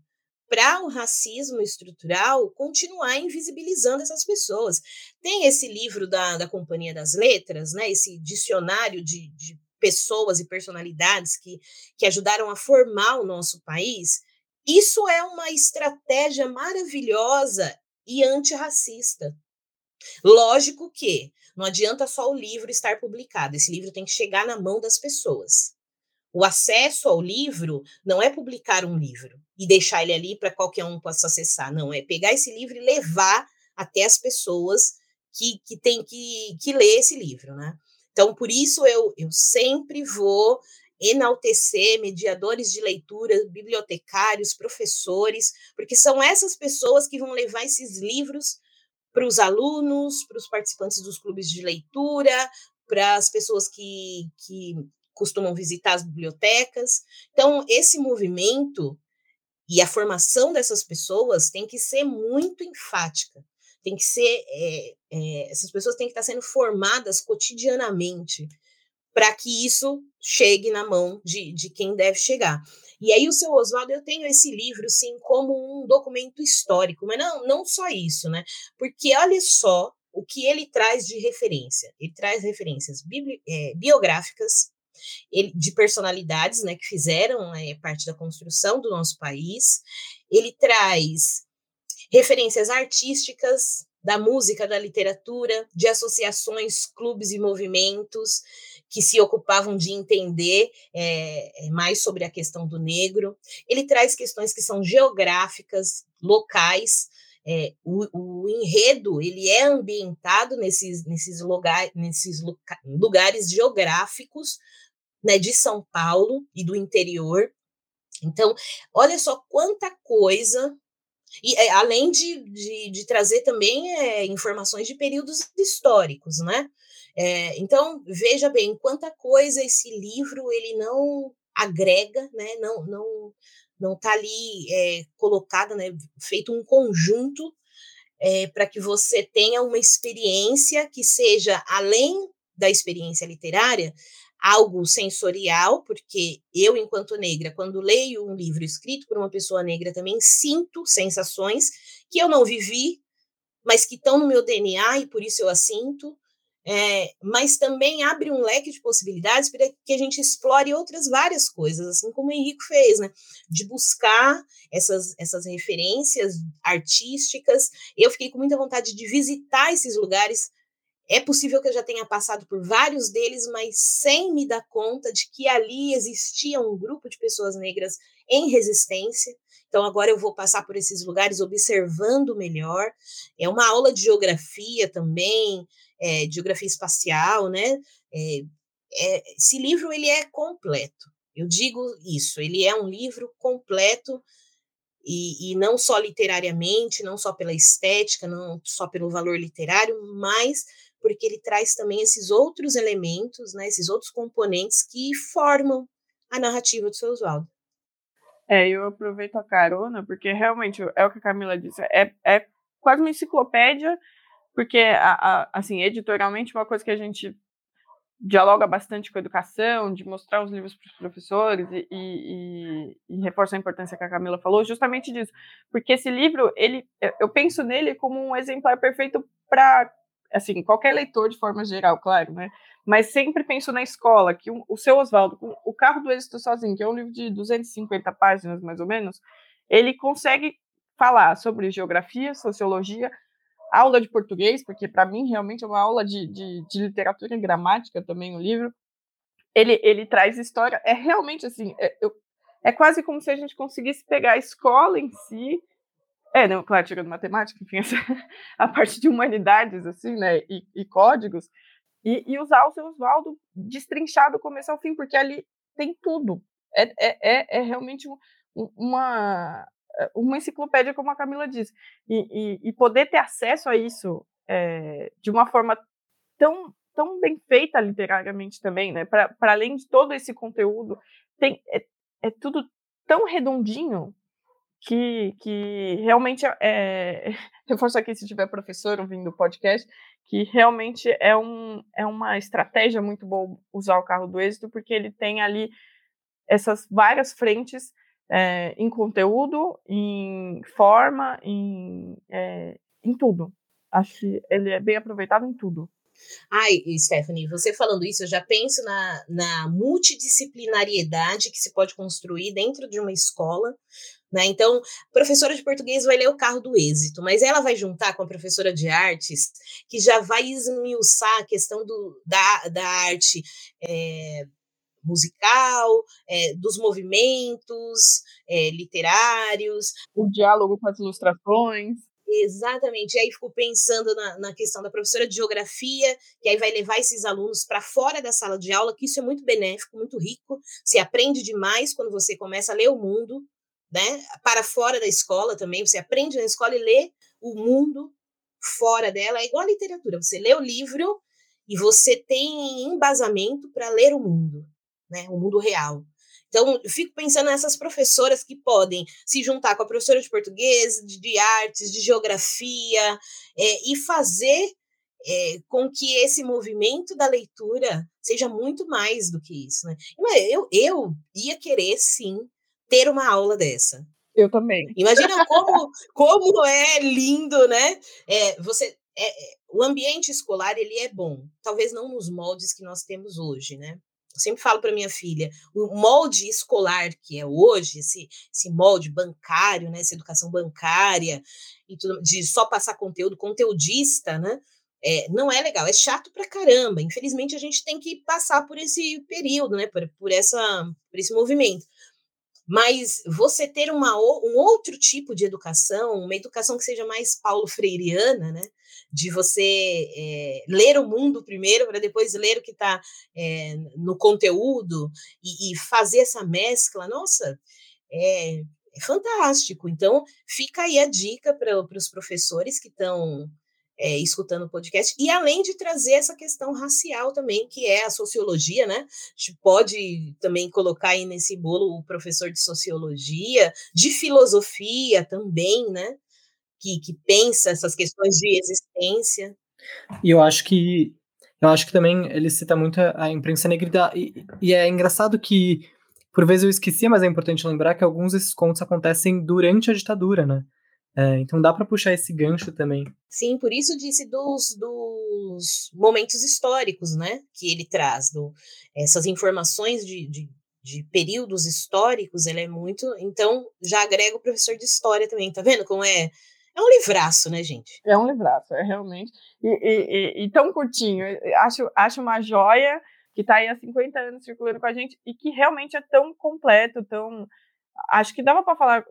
para o racismo estrutural continuar invisibilizando essas pessoas. Tem esse livro da, da Companhia das Letras, né, esse dicionário de, de pessoas e personalidades que, que ajudaram a formar o nosso país. Isso é uma estratégia maravilhosa e antirracista. Lógico que não adianta só o livro estar publicado, esse livro tem que chegar na mão das pessoas. O acesso ao livro não é publicar um livro e deixar ele ali para qualquer um possa acessar, não, é pegar esse livro e levar até as pessoas que, que têm que, que ler esse livro, né? Então, por isso eu, eu sempre vou enaltecer mediadores de leitura, bibliotecários, professores, porque são essas pessoas que vão levar esses livros para os alunos, para os participantes dos clubes de leitura, para as pessoas que, que costumam visitar as bibliotecas. Então, esse movimento e a formação dessas pessoas tem que ser muito enfática. Tem que ser. É, é, essas pessoas têm que estar sendo formadas cotidianamente para que isso chegue na mão de, de quem deve chegar. E aí, o seu Oswaldo, eu tenho esse livro, sim, como um documento histórico, mas não, não só isso, né? Porque olha só o que ele traz de referência. Ele traz referências é, biográficas, ele, de personalidades né, que fizeram é, parte da construção do nosso país. Ele traz referências artísticas da música, da literatura, de associações, clubes e movimentos que se ocupavam de entender é, mais sobre a questão do negro. Ele traz questões que são geográficas, locais, é, o, o, enredo ele é ambientado nesses, nesses, lugar, nesses lugares geográficos né, de São Paulo e do interior. Então, olha só quanta coisa E é, além de, de, de, trazer também é, informações de períodos históricos, né? É, então, veja bem, quanta coisa esse livro ele não agrega, né? Não, não, não está ali é, colocada, né? Feito um conjunto é, para que você tenha uma experiência que seja além da experiência literária, algo sensorial, porque eu, enquanto negra, quando leio um livro escrito por uma pessoa negra, também sinto sensações que eu não vivi, mas que estão no meu DNA e por isso eu as sinto. É, mas também abre um leque de possibilidades para que a gente explore outras várias coisas, assim como o Henrico fez, né? De buscar essas, essas referências artísticas. Eu fiquei com muita vontade de visitar esses lugares é possível que eu já tenha passado por vários deles, mas sem me dar conta de que ali existia um grupo de pessoas negras em resistência. Então, agora eu vou passar por esses lugares observando melhor. É uma aula de geografia também, é, geografia espacial, né? É, é, esse livro ele é completo. Eu digo isso, ele é um livro completo e, e, não só literariamente, não só pela estética, não só pelo valor literário, mas porque ele traz também esses outros elementos, né, esses outros componentes que formam a narrativa do seu Oswaldo. É, eu aproveito a carona, porque realmente é o que a Camila disse, é, é quase uma enciclopédia, porque, a, a, assim, editorialmente, uma coisa que a gente dialoga bastante com a educação, de mostrar os livros para os professores e, e, e, reforça a importância que a Camila falou, justamente disso, porque esse livro, ele, eu penso nele como um exemplar perfeito para assim, qualquer leitor de forma geral, claro, né? Mas sempre penso na escola, que o, seu Oswaldo, o Carro do Êxito Sozinho, que é um livro de 250 páginas, mais ou menos, ele consegue falar sobre geografia, sociologia, aula de português, porque para mim realmente é uma aula de, de, de, literatura e gramática também o livro. Ele, ele traz história, é realmente assim, é, eu, é quase como se a gente conseguisse pegar a escola em si é, não, claro, tirando matemática, enfim, essa, a parte de humanidades, assim, né, e, e códigos, e, e, usar o seu Oswaldo destrinchado do começo ao fim, porque ali tem tudo. É, é, é, é realmente uma, uma enciclopédia, como a Camila disse. E, e, e poder ter acesso a isso é, de uma forma tão, tão bem feita literariamente também, né, para além de todo esse conteúdo, tem, é, é tudo tão redondinho que, que realmente é, reforço aqui se tiver professor ouvindo o podcast, que realmente é, um, é uma estratégia muito boa usar o carro do êxito, porque ele tem ali essas várias frentes é, em conteúdo, em forma, em, é, em tudo. Acho que ele é bem aproveitado em tudo. Ai, Stephanie, você falando isso, eu já penso na, na multidisciplinariedade que se pode construir dentro de uma escola, né? Então, a professora de português vai ler o carro do êxito, mas ela vai juntar com a professora de artes, que já vai esmiuçar a questão do, da, da arte é, musical, é, dos movimentos é, literários. O diálogo com as ilustrações. Exatamente. E aí fico pensando na, na questão da professora de geografia, que aí vai levar esses alunos para fora da sala de aula, que isso é muito benéfico, muito rico. Você aprende demais quando você começa a ler o mundo, né? Para fora da escola também, você aprende na escola e lê o mundo fora dela. É igual a literatura, você lê o livro e você tem embasamento para ler o mundo, né? O mundo real. Então, eu fico pensando nessas professoras que podem se juntar com a professora de português, de, de artes, de geografia, é, e fazer é, com que esse movimento da leitura seja muito mais do que isso. Né? Eu, eu ia querer, sim, ter uma aula dessa. Eu também. Imagina como, como é lindo, né? É, você, é, o ambiente escolar ele é bom, talvez não nos moldes que nós temos hoje, né? Eu sempre falo para minha filha, o molde escolar que é hoje, esse, esse molde bancário, né, essa educação bancária, e tudo, de só passar conteúdo, conteudista, né, é, não é legal, é chato pra caramba. Infelizmente, a gente tem que passar por esse período, né, por, por, essa, por esse movimento. Mas você ter uma, um outro tipo de educação, uma educação que seja mais paulo freireana, né, de você é, ler o mundo primeiro para depois ler o que está é, no conteúdo e, e, fazer essa mescla, nossa, é, é fantástico. Então, fica aí a dica para os professores que estão é, escutando o podcast, e além de trazer essa questão racial também, que é a sociologia, né? A gente pode também colocar aí nesse bolo o professor de sociologia, de filosofia também, né? Que, que pensa essas questões de existência. E eu acho que eu acho que também ele cita muito a imprensa negra e, e é engraçado que por vezes eu esquecia, mas é importante lembrar que alguns desses contos acontecem durante a ditadura, né? É, então dá para puxar esse gancho também. Sim, por isso disse dos, dos momentos históricos, né? Que ele traz, do, essas informações de, de, de períodos históricos, ele é muito. Então já agrega o professor de história também, tá vendo como é? É um livraço, né, gente? É um livraço, é realmente. E, e, e, e tão curtinho. Acho, acho uma joia que está aí há 50 anos circulando com a gente e que realmente é tão completo, tão. Acho que dava para falar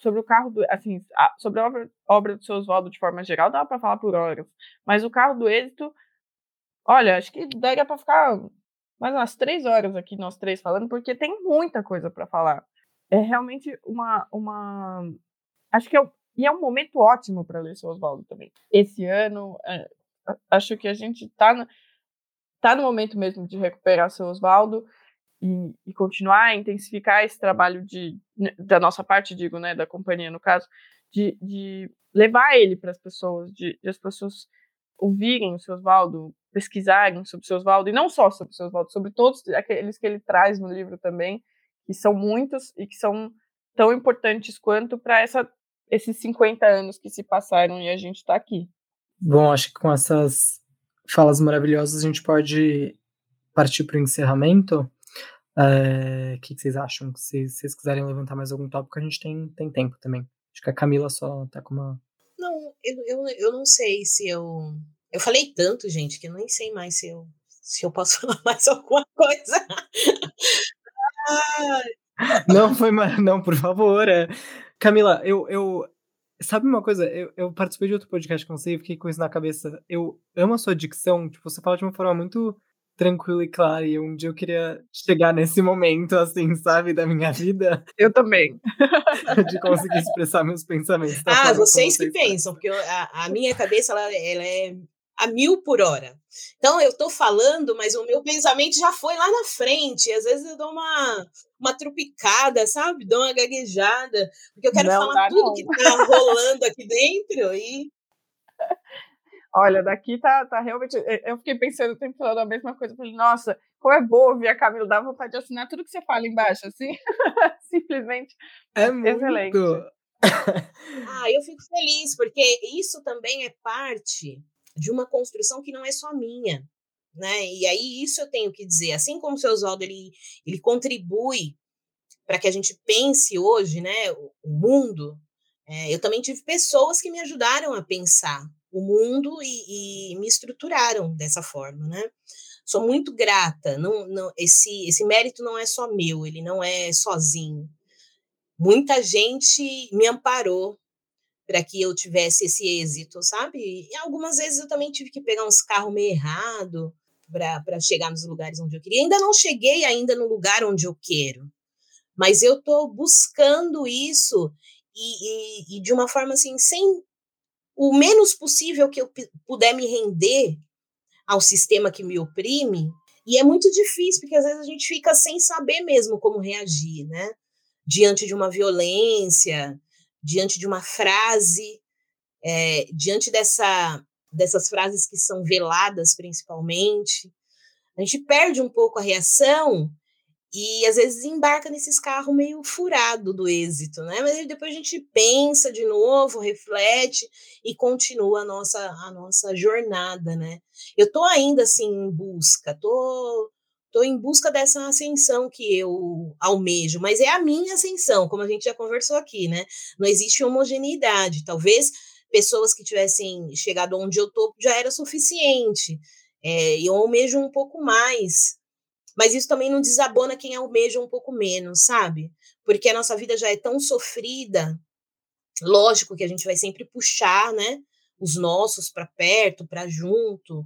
sobre o carro do, assim, sobre a obra, obra do seu Oswaldo de forma geral, dá para falar por horas. Mas o carro do êxito, olha, acho que daria para ficar mais umas três horas aqui nós três falando, porque tem muita coisa para falar. É realmente uma, uma, acho que é, e é um momento ótimo para ler seu Oswaldo também. Esse ano, é, acho que a gente está tá no momento mesmo de recuperar seu Oswaldo e, e, continuar a intensificar esse trabalho de, né, da nossa parte, digo, né, da companhia no caso, de, de levar ele para as pessoas, de, de, as pessoas ouvirem o seu Oswaldo, pesquisarem sobre o seu Oswaldo, e não só sobre o seu Oswaldo, sobre todos aqueles que ele traz no livro também, que são muitos e que são tão importantes quanto para esses 50 anos que se passaram e a gente está aqui. Bom, acho que com essas falas maravilhosas a gente pode partir para o encerramento. O é, que, que, vocês acham? Se, se vocês quiserem levantar mais algum tópico, a gente tem, tem tempo também. Acho que a Camila só tá com uma. Não, eu, eu, eu não sei se eu. Eu falei tanto, gente, que eu nem sei mais se eu, se eu posso falar mais alguma coisa. não foi mais. Não, por favor. É. Camila, eu, eu. Sabe uma coisa? Eu, eu participei de outro podcast com você e fiquei com isso na cabeça. Eu amo a sua dicção. Tipo, você fala de uma forma muito tranquilo e claro. E um dia eu queria chegar nesse momento, assim, sabe, da minha vida. Eu também. de conseguir expressar meus pensamentos. Ah, vocês que pensam, porque a, a, minha cabeça, ela, ela é a mil por hora. Então, eu tô falando, mas o meu pensamento já foi lá na frente. Às vezes eu dou uma, uma trupicada, sabe? Dou uma gaguejada, porque eu quero não, falar tudo não. que tá rolando aqui dentro e Olha, daqui tá, tá realmente. Eu fiquei pensando o tempo todo a mesma coisa. Falei, nossa, como é boa ouvir a Camila, dá vontade de assinar tudo que você fala embaixo, assim. Simplesmente. É muito. Excelente. ah, eu fico feliz, porque isso também é parte de uma construção que não é só minha. Né? E aí, isso eu tenho que dizer. Assim como o seu Oswaldo ele, ele contribui para que a gente pense hoje né, o mundo, é, eu também tive pessoas que me ajudaram a pensar o mundo e, e, me estruturaram dessa forma, né? Sou muito grata. Não, não, esse, esse mérito não é só meu, ele não é sozinho. Muita gente me amparou para que eu tivesse esse êxito, sabe? E algumas vezes eu também tive que pegar uns carros meio errado para chegar nos lugares onde eu queria. Ainda não cheguei ainda no lugar onde eu quero, mas eu estou buscando isso e, e, e de uma forma assim, sem o menos possível que eu puder me render ao sistema que me oprime, e é muito difícil, porque às vezes a gente fica sem saber mesmo como reagir, né? Diante de uma violência, diante de uma frase, é, diante dessa, dessas frases que são veladas principalmente. A gente perde um pouco a reação e às vezes embarca nesses carros meio furado do êxito, né? Mas depois a gente pensa de novo, reflete e continua a nossa a nossa jornada, né? Eu tô ainda assim em busca, tô tô em busca dessa ascensão que eu almejo, mas é a minha ascensão, como a gente já conversou aqui, né? Não existe homogeneidade. Talvez pessoas que tivessem chegado onde eu tô já era suficiente. É, eu almejo um pouco mais mas isso também não desabona quem almeja um pouco menos, sabe? Porque a nossa vida já é tão sofrida. Lógico que a gente vai sempre puxar, né? Os nossos para perto, para junto.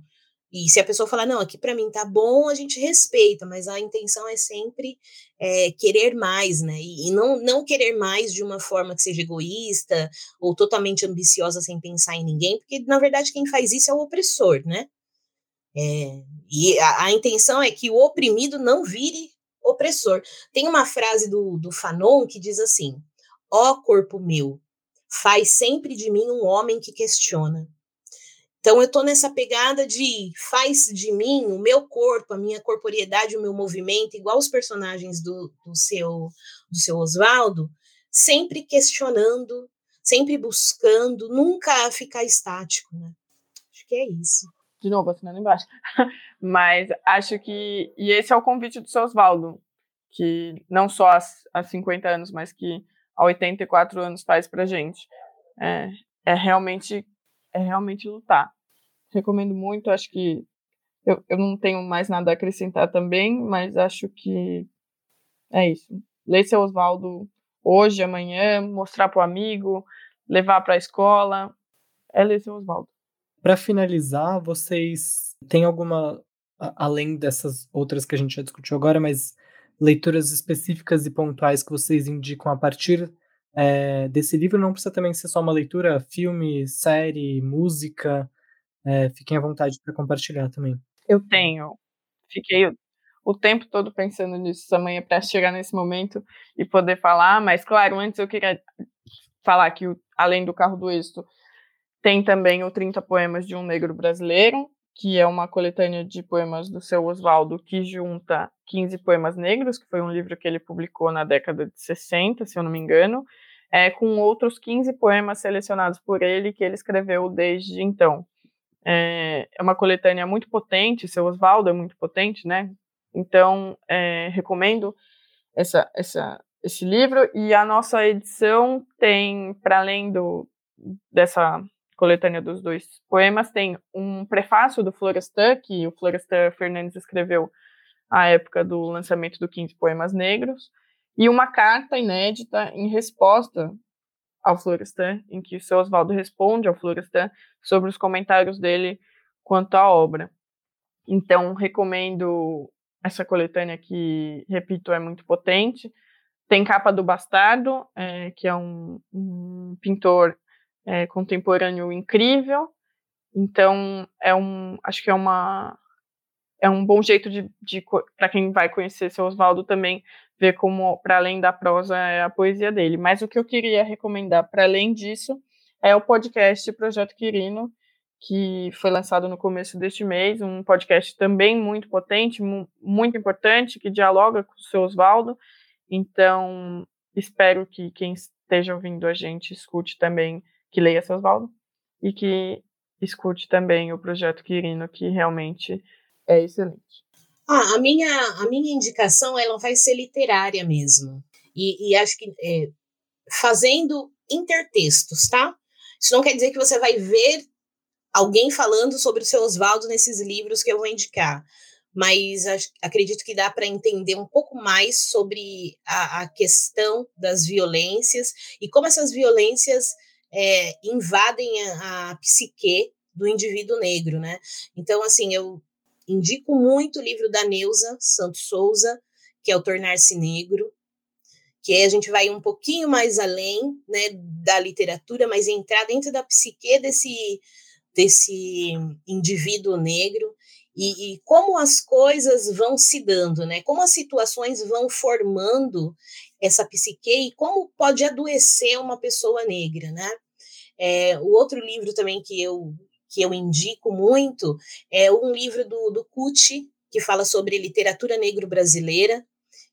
E se a pessoa falar, não, aqui para mim tá bom, a gente respeita, mas a intenção é sempre é, querer mais, né? E, e, não, não querer mais de uma forma que seja egoísta ou totalmente ambiciosa sem pensar em ninguém, porque na verdade quem faz isso é o opressor, né? É, e a, a, intenção é que o oprimido não vire opressor. Tem uma frase do, do Fanon que diz assim: Ó oh, corpo meu, faz sempre de mim um homem que questiona. Então eu estou nessa pegada de faz de mim o meu corpo, a minha corporeidade, o meu movimento, igual os personagens do, do seu do seu Oswaldo, sempre questionando, sempre buscando, nunca ficar estático, né? Acho que é isso. De novo, assinando embaixo. Mas acho que. E esse é o convite do seu Oswaldo, que não só há 50 anos, mas que há 84 anos faz pra gente. É, é realmente é realmente lutar. Recomendo muito, acho que eu, eu não tenho mais nada a acrescentar também, mas acho que é isso. Ler seu Oswaldo hoje, amanhã, mostrar para o amigo, levar para a escola, é ler seu Oswaldo. Para finalizar, vocês têm alguma, além dessas outras que a gente já discutiu agora, mas leituras específicas e pontuais que vocês indicam a partir é, desse livro não precisa também ser só uma leitura, filme, série, música. É, fiquem à vontade para compartilhar também. Eu tenho. Fiquei o tempo todo pensando nisso amanhã para chegar nesse momento e poder falar, mas claro, antes eu queria falar que além do carro do êxito, tem também o 30 poemas de um negro brasileiro, que é uma coletânea de poemas do seu Oswaldo que junta 15 poemas negros, que foi um livro que ele publicou na década de 60, se eu não me engano, é, com outros 15 poemas selecionados por ele que ele escreveu desde então. É, é uma coletânea muito potente, seu Oswaldo é muito potente, né? Então, é, recomendo essa, essa, esse livro. E a nossa edição tem, para além do, dessa coletânea dos dois poemas, tem um prefácio do Florestan, que o Florestan Fernandes escreveu à época do lançamento do 15 Poemas Negros, e uma carta inédita em resposta ao Florestan, em que o seu Oswaldo responde ao Florestan sobre os comentários dele quanto à obra. Então, recomendo essa coletânea que, repito, é muito potente. Tem capa do Bastardo, é, que é um, um pintor é, contemporâneo incrível. Então, é um, acho que é uma é um bom jeito de, de para quem vai conhecer seu Oswaldo também ver como, para além da prosa, é a poesia dele. Mas o que eu queria recomendar, para além disso, é o podcast Projeto Quirino, que foi lançado no começo deste mês, um podcast também muito potente, muito importante, que dialoga com o seu Oswaldo. Então, espero que quem esteja ouvindo a gente escute também, que leia seu Oswaldo, e que escute também o Projeto Quirino, que realmente é excelente. Ah, a minha, a minha indicação ela vai ser literária mesmo. E, e acho que é, fazendo intertextos, tá? Isso não quer dizer que você vai ver alguém falando sobre o seu Oswaldo nesses livros que eu vou indicar. Mas acho, acredito que dá para entender um pouco mais sobre a, a, questão das violências e como essas violências é, invadem a, a psique do indivíduo negro, né? Então, assim, eu indico muito o livro da Neuza Santos Souza, que é o Tornar-se Negro, que aí a gente vai um pouquinho mais além né, da literatura, mas entrar dentro da psique desse, desse indivíduo negro e, e, como as coisas vão se dando, né? Como as situações vão formando essa psique e como pode adoecer uma pessoa negra, né? É, o outro livro também que eu que eu indico muito, é um livro do, do Cucci, que fala sobre literatura negro-brasileira,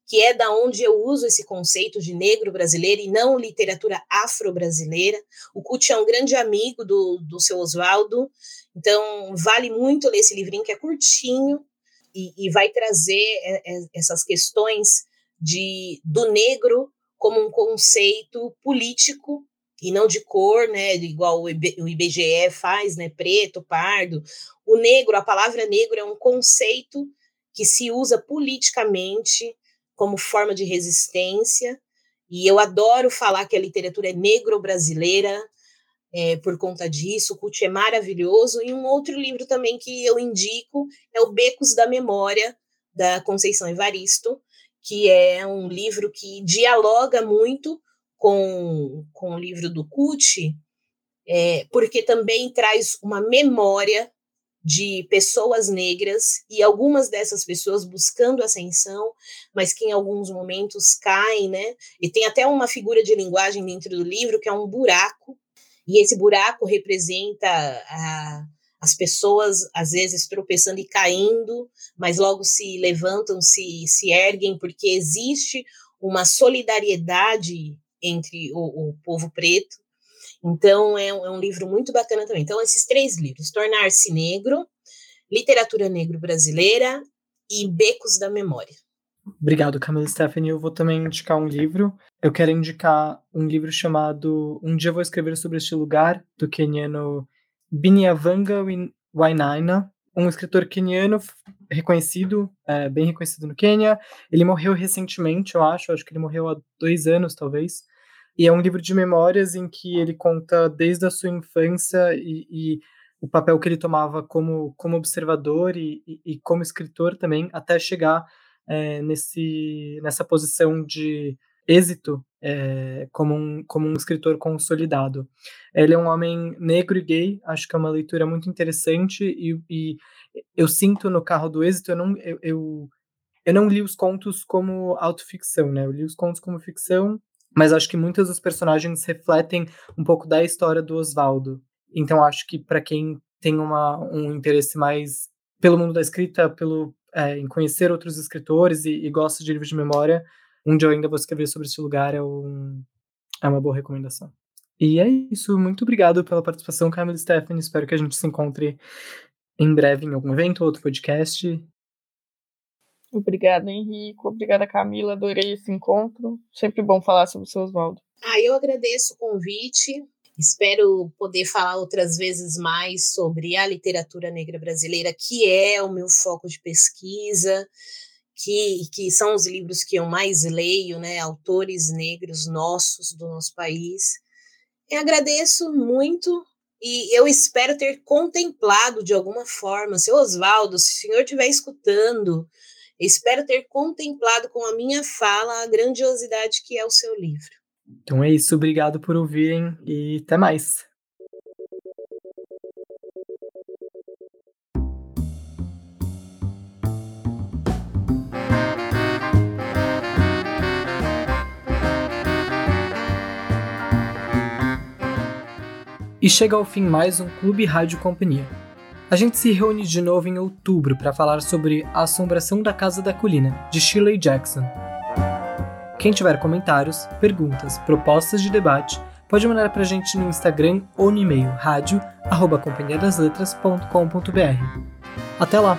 que é da onde eu uso esse conceito de negro brasileiro e não literatura afro-brasileira. O Cucci é um grande amigo do, do seu Oswaldo, então vale muito ler esse livrinho que é curtinho e, e vai trazer essas questões de do negro como um conceito político e não de cor, né, igual o IBGE faz, né, preto, pardo. O negro, a palavra negro é um conceito que se usa politicamente como forma de resistência, e eu adoro falar que a literatura é negro-brasileira, é, por conta disso. O Cult é maravilhoso. E um outro livro também que eu indico é o Becos da Memória, da Conceição Evaristo, que é um livro que dialoga muito com, com o livro do Cult, é, porque também traz uma memória de pessoas negras e algumas dessas pessoas buscando ascensão, mas que em alguns momentos caem, né? E tem até uma figura de linguagem dentro do livro que é um buraco, e esse buraco representa a, as pessoas às vezes tropeçando e caindo, mas logo se levantam, se, se erguem, porque existe uma solidariedade entre o, o povo preto então, é é um livro muito bacana também. Então, esses três livros: Tornar-se Negro, Literatura Negro Brasileira e Becos da Memória. Obrigado, Camila Stephanie. Eu vou também indicar um livro. Eu quero indicar um livro chamado Um Dia Vou Escrever Sobre Este Lugar, do keniano Binyavanga Wainaina, um escritor keniano reconhecido, é, bem reconhecido no Quênia. Ele morreu recentemente, eu acho. Acho que ele morreu há dois anos, talvez. E é um livro de memórias em que ele conta desde a sua infância e, e o papel que ele tomava como, como observador e, e, e como escritor também, até chegar é, nesse, nessa posição de êxito é, como, um, como um escritor consolidado. Ele é um homem negro e gay, acho que é uma leitura muito interessante e, e eu sinto no Carro do Êxito, eu não, eu, eu, eu não li os contos como autoficção, né? Eu li os contos como ficção mas acho que muitos dos personagens refletem um pouco da história do Oswaldo. Então acho que para quem tem uma, um interesse mais pelo mundo da escrita, pelo é, em conhecer outros escritores e, e, gosta de livros de memória, um eu ainda vou escrever sobre esse lugar é, um, é uma boa recomendação. E é isso. Muito obrigado pela participação, Camila Stephanie. Espero que a gente se encontre em breve em algum evento, outro podcast. Obrigada, Henrico. Obrigada, Camila. Adorei esse encontro. Sempre bom falar sobre o seu Oswaldo. Ah, eu agradeço o convite. Espero poder falar outras vezes mais sobre a literatura negra brasileira, que é o meu foco de pesquisa, que, que são os livros que eu mais leio, né? Autores negros nossos do nosso país. Eu agradeço muito e eu espero ter contemplado de alguma forma, seu Oswaldo, se o senhor estiver escutando, Espero ter contemplado com a minha fala a grandiosidade que é o seu livro. Então é isso, obrigado por ouvirem e até mais. E chega ao fim mais um Clube Rádio Companhia. A gente se reúne de novo em outubro para falar sobre A Assombração da Casa da Colina, de Shirley Jackson. Quem tiver comentários, perguntas, propostas de debate, pode mandar para a gente no Instagram ou no e-mail rádio@companhiadasletras.com.br. Até lá!